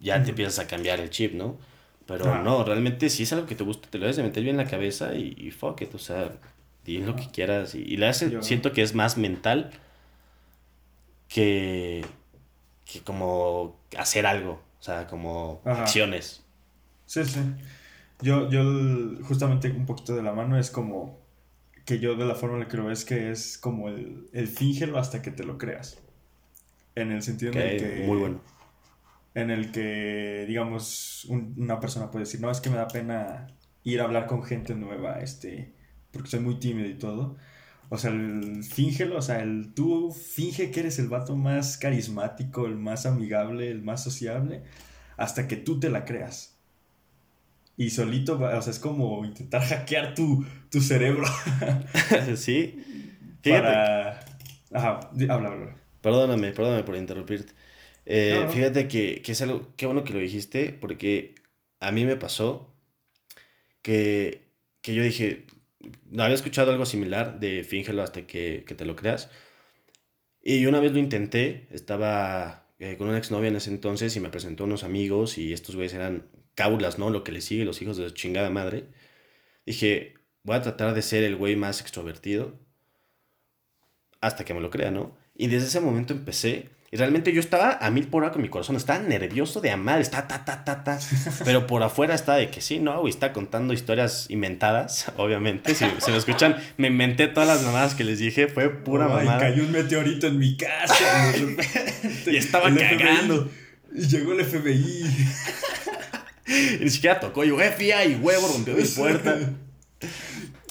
Ya te empiezas a cambiar el chip, ¿no? Pero no, realmente si es algo que te gusta, te lo debes de meter bien en la cabeza y, fuck it, o sea, di lo que quieras. Y, y le hace, siento que es más mental que, que como hacer algo. O sea, como acciones. Sí, sí. Yo, yo justamente un poquito de la mano es como que yo de la forma en la que lo veo es que es como el, el fíngelo hasta que te lo creas. En el sentido en el que... Muy bueno. En el que, digamos, una persona puede decir, no, es que me da pena ir a hablar con gente nueva, este, porque soy muy tímido y todo. O sea, el fíngelo, o sea, el tú finge que eres el vato más carismático, el más amigable, el más sociable, hasta que tú te la creas. Y solito, o sea, es como intentar hackear tu, tu cerebro. sí. Para... Ajá, habla, habla. Perdóname, perdóname por interrumpirte. Eh, fíjate que, que es algo, qué bueno que lo dijiste, porque a mí me pasó que, que yo dije, había escuchado algo similar de fíngelo hasta que, que te lo creas. Y una vez lo intenté, estaba eh, con una exnovia en ese entonces y me presentó unos amigos y estos güeyes eran cábulas, ¿no? Lo que le sigue, los hijos de chingada madre. Dije, voy a tratar de ser el güey más extrovertido hasta que me lo crea, ¿no? Y desde ese momento empecé y realmente yo estaba a mil por hora con mi corazón, estaba nervioso de amar, está ta, ta, ta, ta. Pero por afuera está de que sí, ¿no? Y está contando historias inventadas, obviamente. Si, se me escuchan, me inventé todas las mamadas que les dije, fue pura Ay, mamada. cayó un meteorito en mi casa. y estaba cagando. y llegó el FBI. y ni siquiera tocó, yo, FBI, huevo, rompió mi puerta.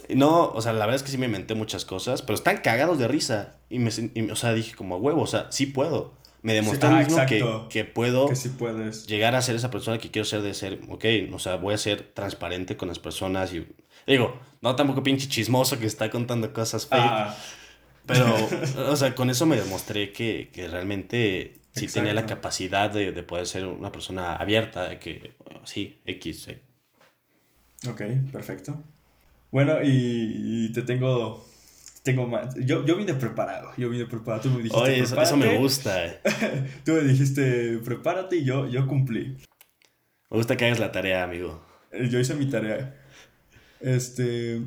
No, o sea, la verdad es que sí me inventé muchas cosas, pero están cagados de risa. Y, me, o sea, dije como, huevo, o sea, sí puedo. Me demostré ah, mismo que, que, puedo que sí llegar a ser esa persona que quiero ser de ser, ok, o sea, voy a ser transparente con las personas y digo, no tampoco pinche chismoso que está contando cosas fake. Ah. Pero, o sea, con eso me demostré que, que realmente sí tenía la capacidad de, de, poder ser una persona abierta, de que, sí, X. Sí. Ok, perfecto. Bueno, y, te tengo tengo más. Yo, yo vine preparado. Yo vine preparado. Tú me dijiste. Oye, eso, me gusta. Tú me dijiste, prepárate y yo, yo cumplí. Me gusta que hagas la tarea, amigo. Eh, yo hice mi tarea. Este.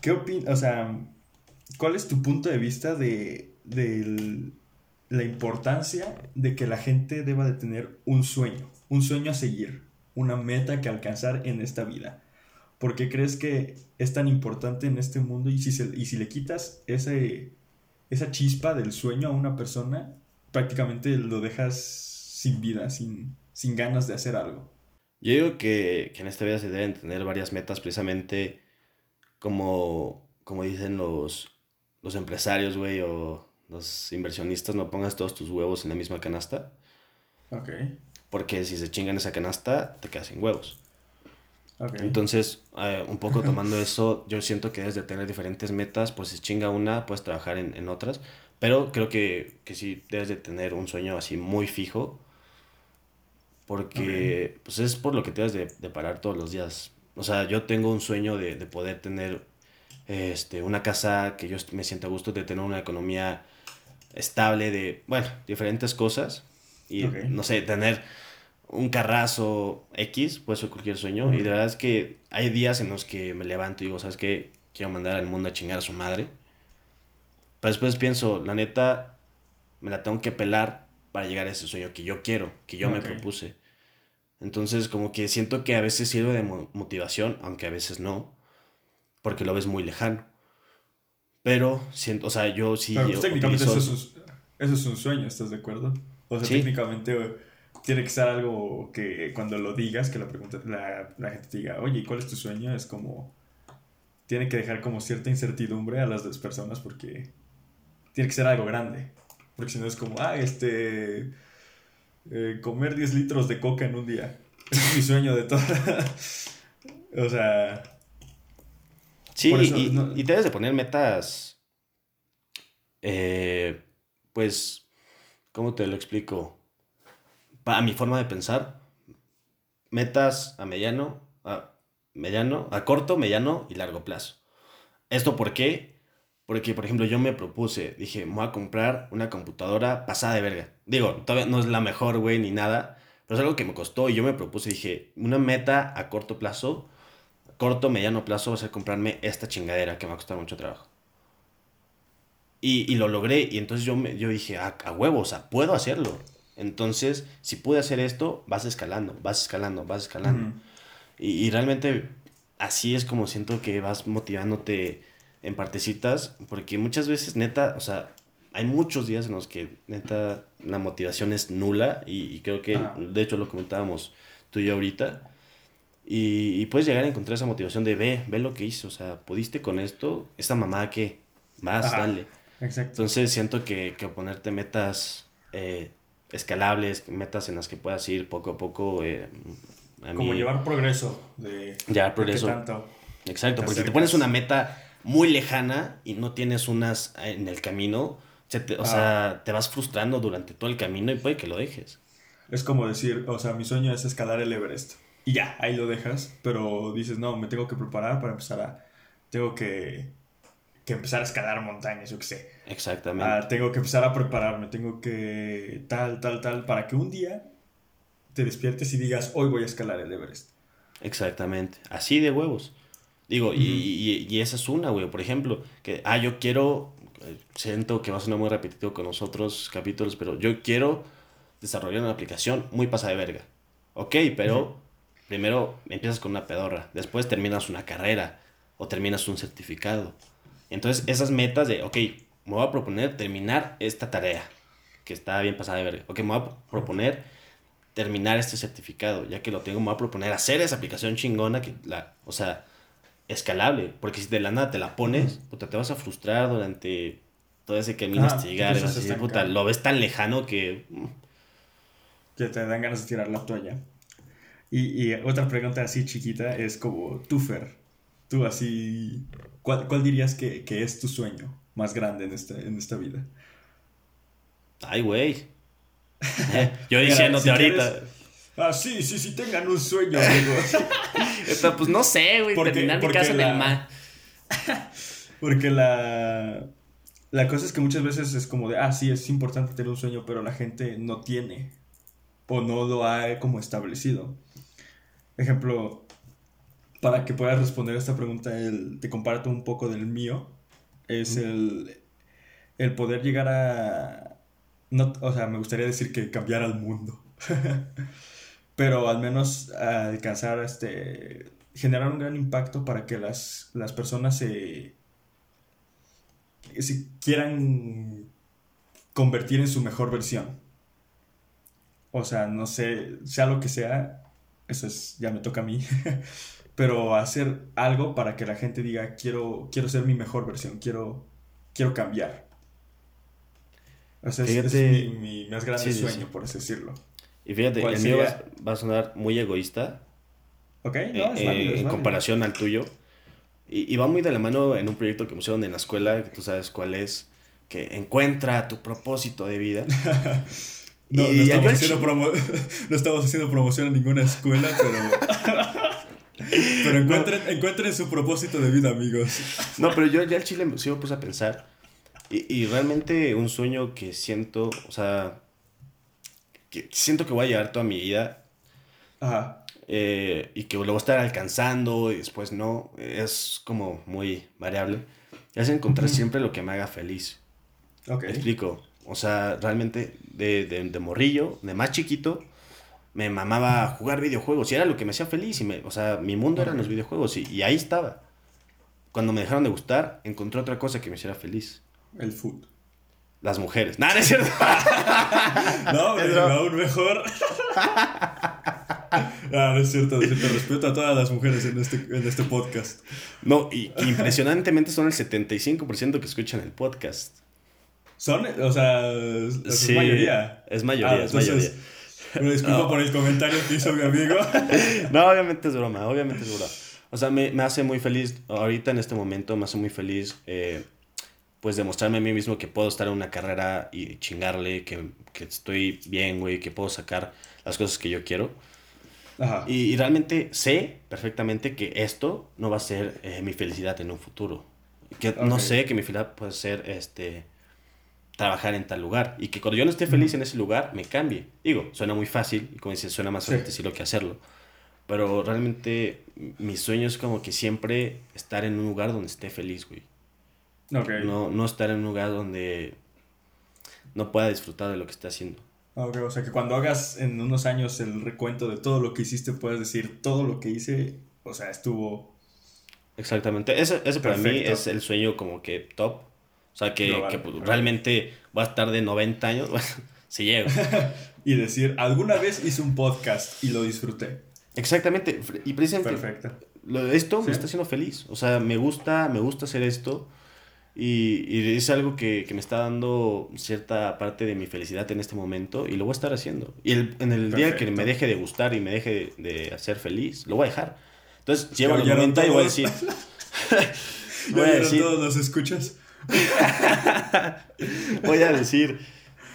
¿Qué opinas? O sea, ¿cuál es tu punto de vista de, de la importancia de que la gente deba de tener un sueño? Un sueño a seguir. Una meta que alcanzar en esta vida. ¿Por qué crees que es tan importante en este mundo? Y si, y si le quitas ese, esa chispa del sueño a una persona, prácticamente lo dejas sin vida, sin, sin ganas de hacer algo. Yo digo que, en esta vida se deben tener varias metas, precisamente como, como dicen los, los empresarios, güey, o los inversionistas, no pongas todos tus huevos en la misma canasta. Ok. Porque si se chingan esa canasta, te quedas sin huevos. Entonces, eh, un poco tomando eso, yo siento que debes de tener diferentes metas, pues si chinga una, puedes trabajar en, en otras, pero creo que, que sí debes de tener un sueño así muy fijo, porque pues es por lo que te debes de, de, parar todos los días. O sea, yo tengo un sueño de, de poder tener este, una casa que yo me sienta a gusto, de tener una economía estable, de, bueno, diferentes cosas, y no sé, tener un carrazo X, puede ser cualquier sueño. Y de verdad es que hay días en los que me levanto y digo, ¿sabes qué? Quiero mandar al mundo a chingar a su madre. Pero después pienso, la neta, me la tengo que pelar para llegar a ese sueño que yo quiero, que yo me propuse. Entonces, como que siento que a veces sirve de motivación, aunque a veces no, porque lo ves muy lejano. Pero, siento, o sea, yo sí. Pero pues, técnicamente eso, es un, sueño, ¿estás de acuerdo? O sea, técnicamente tiene que ser algo que cuando lo digas, que la, pregunta, la, la gente te diga, oye, ¿cuál es tu sueño? Es como, tiene que dejar como cierta incertidumbre a las dos personas porque tiene que ser algo grande. Porque si no es como, ah, este, eh, comer 10 litros de coca en un día. es mi sueño de toda. o sea... Sí, y, y, debes de poner metas, eh, pues, ¿cómo te lo explico? A mi forma de pensar, metas a mediano, a mediano, a corto, mediano y largo plazo. ¿Esto por qué? Porque, por ejemplo, yo me propuse, dije, me voy a comprar una computadora pasada de verga. Digo, todavía no es la mejor, güey, ni nada, pero es algo que me costó y yo me propuse, dije, una meta a corto plazo, corto, mediano plazo va a ser comprarme esta chingadera que me va a costar mucho trabajo. Y, y lo logré y entonces yo, me, yo dije, a, a huevo, o sea, puedo hacerlo. Entonces, si pude hacer esto, vas escalando, vas escalando, vas escalando. y, realmente así es como siento que vas motivándote en partecitas, porque muchas veces, neta, o sea, hay muchos días en los que, neta, la motivación es nula y, creo que, de hecho, lo comentábamos tú y yo ahorita. Y, puedes llegar a encontrar esa motivación de ve, ve lo que hizo, o sea, pudiste con esto, esta mamá que, vas, dale. Exacto. Entonces siento que, que ponerte metas eh, escalables, metas en las que puedas ir poco a poco. Eh, Como llevar progreso. De, llevar progreso. tanto Exacto, porque si te pones una meta muy lejana y no tienes unas en el camino, o sea, ah. te vas frustrando durante todo el camino y puede que lo dejes. Es como decir, o sea, mi sueño es escalar el Everest. Y ya, ahí lo dejas, pero dices, no, me tengo que preparar para empezar a... Tengo que que empezar a escalar montañas, yo qué sé. Exactamente. Ah, tengo que empezar a prepararme, tengo que tal, tal, tal, para que un día te despiertes y digas, hoy voy a escalar el Everest. Exactamente, así de huevos. Digo, y, y, esa es una, güey, por ejemplo, que, ah, yo quiero, eh, siento que va a sonar muy repetitivo con los otros capítulos, pero yo quiero desarrollar una aplicación muy pasada de verga. Ok, pero primero empiezas con una pedorra, después terminas una carrera o terminas un certificado entonces, esas metas de, ok, me voy a proponer terminar esta tarea, que está bien pasada de ver. Ok, me voy a proponer terminar este certificado, ya que lo tengo, me voy a proponer hacer esa aplicación chingona, que la, o sea, escalable, porque si de la nada te la pones, puta, te vas a frustrar durante todo ese camino hasta llegar, así, puta, lo ves tan lejano que... Que te dan ganas de tirar la toalla. Y, y otra pregunta así chiquita es como, tú, Fer, tú así, ¿Cuál, dirías que, es tu sueño más grande en, este, en esta vida? Ay, güey. yo diciéndote ahorita. Ah, sí, sí, sí, tengan un sueño, amigo. pues no sé, güey, terminar mi casa en el mar. porque la, la cosa es que muchas veces es como de, ah, sí, es importante tener un sueño, pero la gente no tiene o no lo ha como establecido. Ejemplo, para que puedas responder a esta pregunta, el, te comparto un poco del mío. Es el, el poder llegar a... No, o sea, me gustaría decir que cambiar al mundo. Pero al menos alcanzar este... Generar un gran impacto para que las, las personas se... se quieran convertir en su mejor versión. O sea, no sé, sea lo que sea, eso es, ya me toca a mí. pero hacer algo para que la gente diga, quiero, quiero ser mi mejor versión, quiero, quiero cambiar. O sea, es, mi, más grande sueño, por así decirlo. Y fíjate, el mío va, a sonar muy egoísta, Ok, no, eh, es válido, eh, es en comparación al tuyo. Y, y va muy de la mano en un proyecto que pusieron en la escuela, que tú sabes cuál es, que encuentra tu propósito de vida. No, Y no, estamos haciendo promo- no estamos haciendo promoción a ninguna escuela, pero. pero encuentren, encuentren su propósito de vida, amigos. No, pero yo ya el chile sí me puse a pensar. Y, y realmente un sueño que siento, o sea, que siento que voy a llevar toda mi vida Ajá. eh, y que lo voy a estar alcanzando y después no, es como muy variable. Es encontrar Ujú. siempre lo que me haga feliz. Ok. Me explico. O sea, realmente de, de, de morrillo, de más chiquito, me mamaba jugar videojuegos y era lo que me hacía feliz. Y me, o sea, mi mundo eran los videojuegos y, y ahí estaba. Cuando me dejaron de gustar, encontré otra cosa que me hiciera feliz. El food. Las mujeres. Nada, no es cierto. No, pero aún mejor. Ah, no es cierto, no es cierto. Respeto a todas las mujeres en este, en este podcast. No, y impresionantemente son el 75% que escuchan el podcast. Son, o sea, es, es Sí, mayoría. Es mayoría, Ah, es entonces, mayoría. Una disculpa No. por el comentario que hizo mi amigo. No, obviamente es broma, obviamente es broma. O sea, me, me hace muy feliz, ahorita en este momento me hace muy feliz, eh, pues demostrarme a mí mismo que puedo estar en una carrera y chingarle, que, que estoy bien, güey, que puedo sacar las cosas que yo quiero. Ajá. Y, y realmente sé perfectamente que esto no va a ser eh, mi felicidad en un futuro. Que no sé que mi felicidad puede ser este trabajar en tal lugar y que cuando yo no esté feliz en ese lugar me cambie. Digo, suena muy fácil y como dices, suena más Sí. fácil decirlo que hacerlo. Pero realmente mi sueño es como que siempre estar en un lugar donde esté feliz, güey. Ok. No, no estar en un lugar donde no pueda disfrutar de lo que esté haciendo. Ok, o sea que cuando hagas en unos años el recuento de todo lo que hiciste, puedes decir todo lo que hice, o sea, estuvo Exactamente. Ese, ese para mí es el sueño como que top. O sea, que, pues, realmente va a estar de 90 años. Bueno, si llego. y decir, alguna vez hice un podcast y lo disfruté. Exactamente. Y precisamente Perfecto. esto Sí. me está haciendo feliz. O sea, me gusta, me gusta hacer esto. Y, y es algo que, que me está dando cierta parte de mi felicidad en este momento y lo voy a estar haciendo. Y el- en el día que me deje de gustar y me deje de, hacer feliz, lo voy a dejar. Entonces, llevo oyeron momento y voy a decir... ¿Ya voy a decir, todos los escuchas? voy a decir,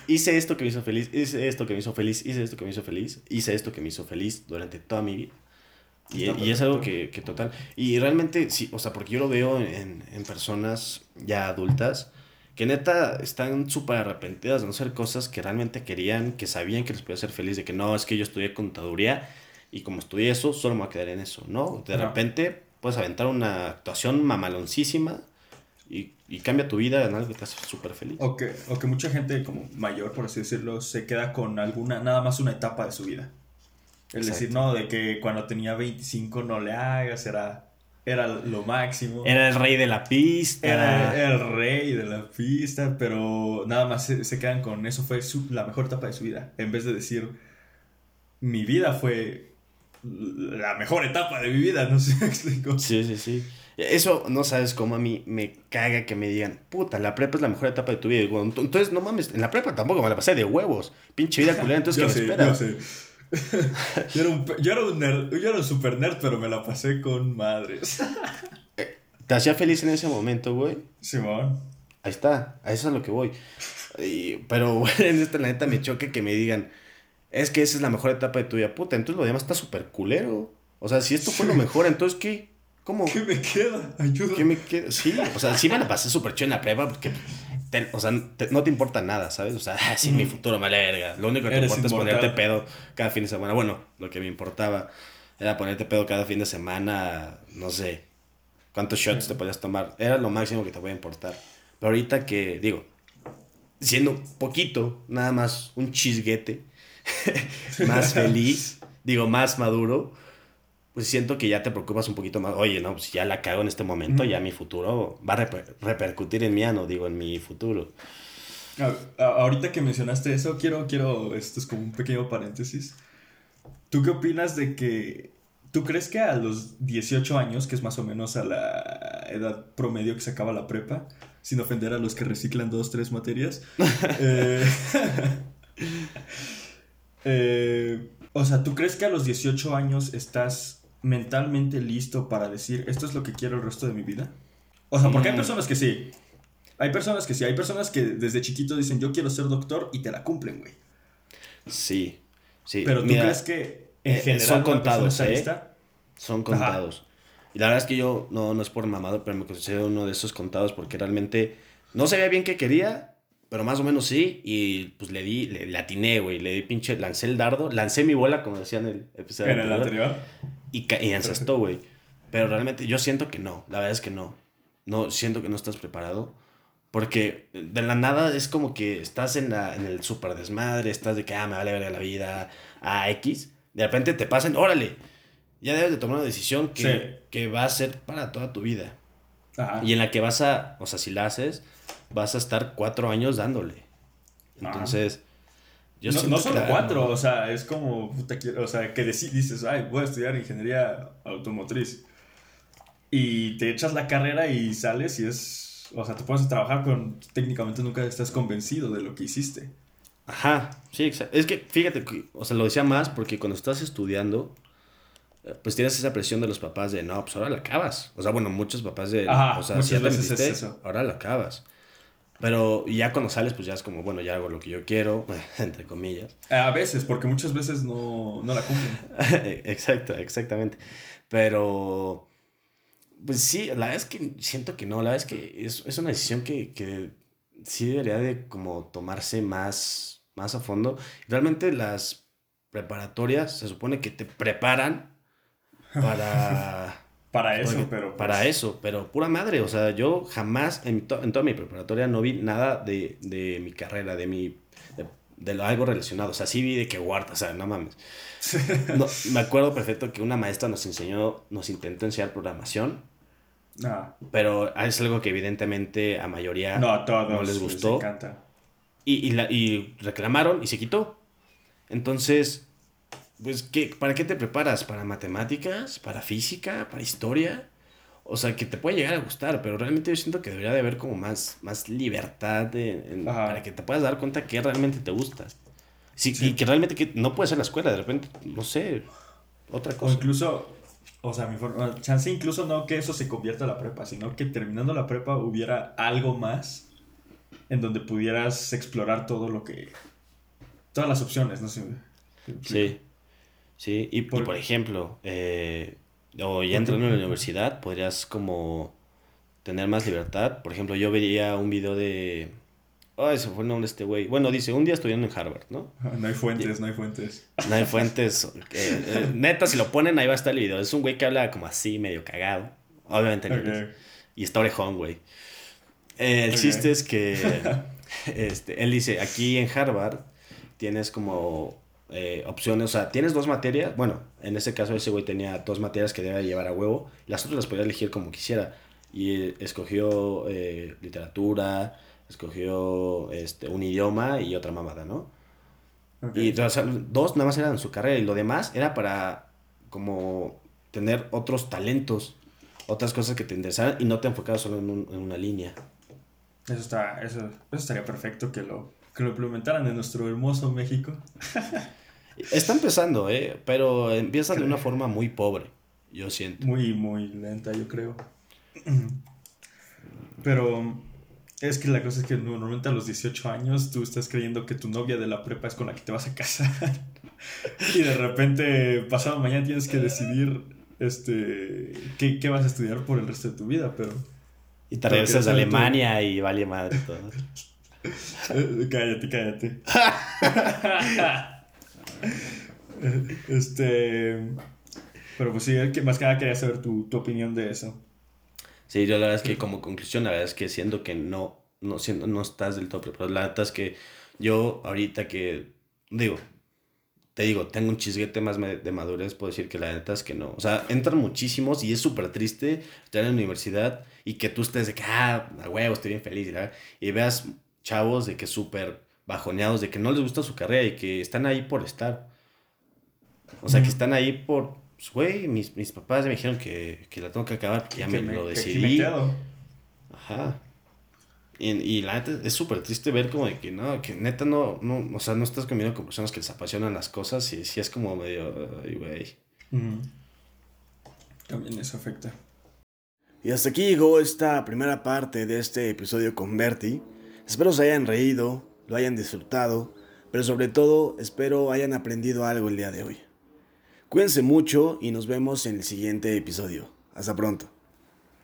hice esto que me hizo feliz, hice esto que me hizo feliz, hice esto que me hizo feliz, hice esto que me hizo feliz durante toda mi vida. Y, y es algo que, que total. Y realmente, sí, o sea, porque yo lo veo en, en personas ya adultas que neta están súper arrepentidas de no hacer cosas que realmente querían, que sabían que les podía hacer feliz, de que no, es que yo estudié contaduría y como estudié eso, solo me voy a quedar en eso, ¿no? De Ajá. repente puedes aventar una actuación mamaloncísima y, y cambia tu vida en algo que te hace súper feliz. O que, o que mucha gente como mayor, por así decirlo, se queda con alguna, nada más una etapa de su vida. Es Exacto. decir, no, de que cuando tenía 25 no le hagas, era, era lo máximo. Era el rey de la pista. Era, era el rey de la pista, pero nada más se, se quedan con eso fue su- la mejor etapa de su vida. En vez de decir, mi vida fue la mejor etapa de mi vida, no sé si me explico. Sí, sí, sí. Eso no sabes cómo a mí me caga que me digan, puta, la prepa es la mejor etapa de tu vida. Y digo, "Ent- entonces, no mames, en la prepa tampoco me la pasé de huevos. Pinche vida culera, entonces, ¿qué me sé, espera? yo era un, yo, era un nerd, yo era un super nerd, pero me la pasé con madres. ¿Te hacía feliz en ese momento, güey? Simón. Ahí está, a eso es a lo que voy. Y- pero, güey, en esta la neta me choca que me digan, es que esa es la mejor etapa de tu vida. Puta, entonces lo demás está súper culero. O sea, si esto fue lo mejor, entonces, ¿qué? ¿Cómo? ¿Qué me queda? Ayuda. ¿Qué me queda? Sí, o sea, sí me la pasé súper chido en la prepa porque, te- o sea, te- no te importa nada, ¿sabes? O sea, ah, sí, mi futuro me verga. Lo único que te importa es ponerte pedo cada fin de semana. Bueno, lo que me importaba era ponerte pedo cada fin de semana, no sé, cuántos shots te podías tomar. Era lo máximo que te podía importar. Pero ahorita que, digo, siendo poquito, nada más un chisguete, más feliz, digo, más maduro, pues siento que ya te preocupas un poquito más. Oye, no, pues ya la cago en este momento, ya mi futuro va a reper- repercutir en mí, no digo, en mi futuro. A- ahorita que mencionaste eso, quiero, quiero, esto es como un pequeño paréntesis. ¿Tú qué opinas de que, tú crees que a los 18 años, que es más o menos a la edad promedio que se acaba la prepa, sin ofender a los que reciclan dos, tres materias, eh, eh, o sea, ¿tú crees que a los 18 años estás mentalmente listo para decir, esto es lo que quiero el resto de mi vida? O sea, porque hay Mm. personas que sí. Hay personas que sí. Hay personas que desde chiquito dicen, yo quiero ser doctor y te la cumplen, güey. Sí, sí. Pero tú Mira, crees que en eh, general son contados, ¿eh? lista? Son contados. Y la verdad es que yo, no, no es por mamado, pero me considero uno de esos contados porque realmente no sabía bien qué quería, pero más o menos sí. Y pues le di, le, le atiné, güey. Le di pinche, lancé el dardo, lancé mi bola, como decía en el episodio En el anterior. Y, y encestó, güey. Pero realmente yo siento que no. La verdad es que no. No, siento que no estás preparado. Porque de la nada es como que estás en, la, en el super desmadre, estás de que, ah, me vale ver la vida, a X. De repente te pasan, órale, ya debes de tomar una decisión que, Sí. que va a ser para toda tu vida. Ajá. Y en la que vas a, o sea, si la haces, vas a estar cuatro años dándole. Entonces, yo no, no la- cuatro, o sea, es como, puta, o sea, que dices, ay, voy a estudiar ingeniería automotriz. Y te echas la carrera y sales y es, o sea, te pones a trabajar con, técnicamente nunca estás convencido de lo que hiciste. Ajá, sí, exacto. Es que fíjate, o sea, lo decía más porque cuando estás estudiando, eh, pues tienes esa presión de los papás de, no, pues ahora la acabas. O sea, bueno, muchos papás de, Ajá, o sea, si ya te metiste, ahora la acabas. Pero ya cuando sales, pues ya es como, bueno, ya hago lo que yo quiero, entre comillas. A veces, porque muchas veces no, no la cumplen. Exacto, exactamente. Pero, pues sí, la verdad es que siento que no, la verdad es que es, es una decisión que, que sí debería de como tomarse más, más a fondo. Realmente las preparatorias se supone que te preparan para... Para eso, pero... pues, Para eso, pero pura madre, o sea, yo jamás en, to- en toda mi preparatoria no vi nada de, de mi carrera, de mi... De, de lo- algo relacionado, o sea, sí vi de que guarda, o sea, no mames. No, me acuerdo perfecto que una maestra nos enseñó, nos intentó enseñar programación, Ah, pero es algo que evidentemente a mayoría no, a todos no les gustó. encanta. y, y, la- y reclamaron y se quitó. Entonces, pues, ¿qué, ¿para qué te preparas? ¿Para matemáticas? ¿Para física? ¿Para historia? O sea, que te puede llegar a gustar, pero realmente yo siento que debería de haber como más, más libertad de- en- para que te puedas dar cuenta que realmente te gusta. Sí, Sí. Y que realmente que no puede ser la escuela, de repente, no sé, otra O cosa. incluso, o sea, mi forma, chance incluso no que eso se convierta a la prepa, sino que terminando la prepa hubiera algo más en donde pudieras explorar todo lo que... Todas las opciones, no sé. Sí, sí. Y, y Por- ejemplo, eh, o ya entrando en la universidad, podrías como tener más libertad. Por ejemplo, yo vería un video de... Ay, se fue el nombre de este güey. Bueno, dice, un día estudiando en Harvard, ¿no? No hay fuentes, no hay fuentes. No hay fuentes. eh, eh, neta, si lo ponen, ahí va a estar el video. Es un güey que habla como así, medio cagado. Obviamente. Ok. Y está orejón, güey. Eh, el chiste es que este, él dice, aquí en Harvard tienes como eh, opciones, o sea, tienes dos materias, bueno, en ese caso ese güey tenía dos materias que debía llevar a huevo, las otras las podía elegir como quisiera. Y eh, escogió eh, literatura, escogió este, un idioma y otra mamada, ¿no? Y o sea, dos nada más eran en su carrera y lo demás era para como tener otros talentos, otras cosas que te interesaran y no te enfocabas solo en, un- en una línea. Eso, está, eso, eso estaría perfecto que lo, que lo implementaran en nuestro hermoso México. Está empezando, ¿eh? Pero empieza de una forma muy pobre, yo siento. Muy, muy lenta, yo creo. Pero es que la cosa es que normalmente a los 18 años tú estás creyendo que tu novia de la prepa es con la que te vas a casar. y de repente, pasado mañana tienes que decidir este, qué, qué vas a estudiar por el resto de tu vida. Pero Y te regresas a. Alemania y vale madre todo. Eh, cállate, cállate. este. Pero pues sí, más que nada quería saber tu, tu opinión de eso. Sí, yo la verdad es que como conclusión, la verdad es que siento que no, no, siento, no estás del todo preparado. La verdad es que yo ahorita que, digo, te digo, tengo un chisguete más de madurez, puedo decir que la neta es que no. O sea, entran muchísimos y es súper triste estar en la universidad y que tú estés de que, ah, a huevo, estoy bien feliz. La- y veas chavos de que súper bajoneados, de que no les gusta su carrera y que están ahí por estar. O sea, que están ahí por, pues, güey, mis, mis papás me dijeron que, que la tengo que acabar, que ya Que me, lo decidí. me. Ajá. Y, y la neta es súper triste ver como de que no, que neta no, no, o sea, no estás conviviendo con personas que les apasionan las cosas y sí es como medio, ay, güey. Ujú. También eso afecta. Y hasta aquí llegó esta primera parte de este episodio con Bertie. Espero se hayan reído, lo hayan disfrutado, pero sobre todo espero hayan aprendido algo el día de hoy. Cuídense mucho y nos vemos en el siguiente episodio. Hasta pronto.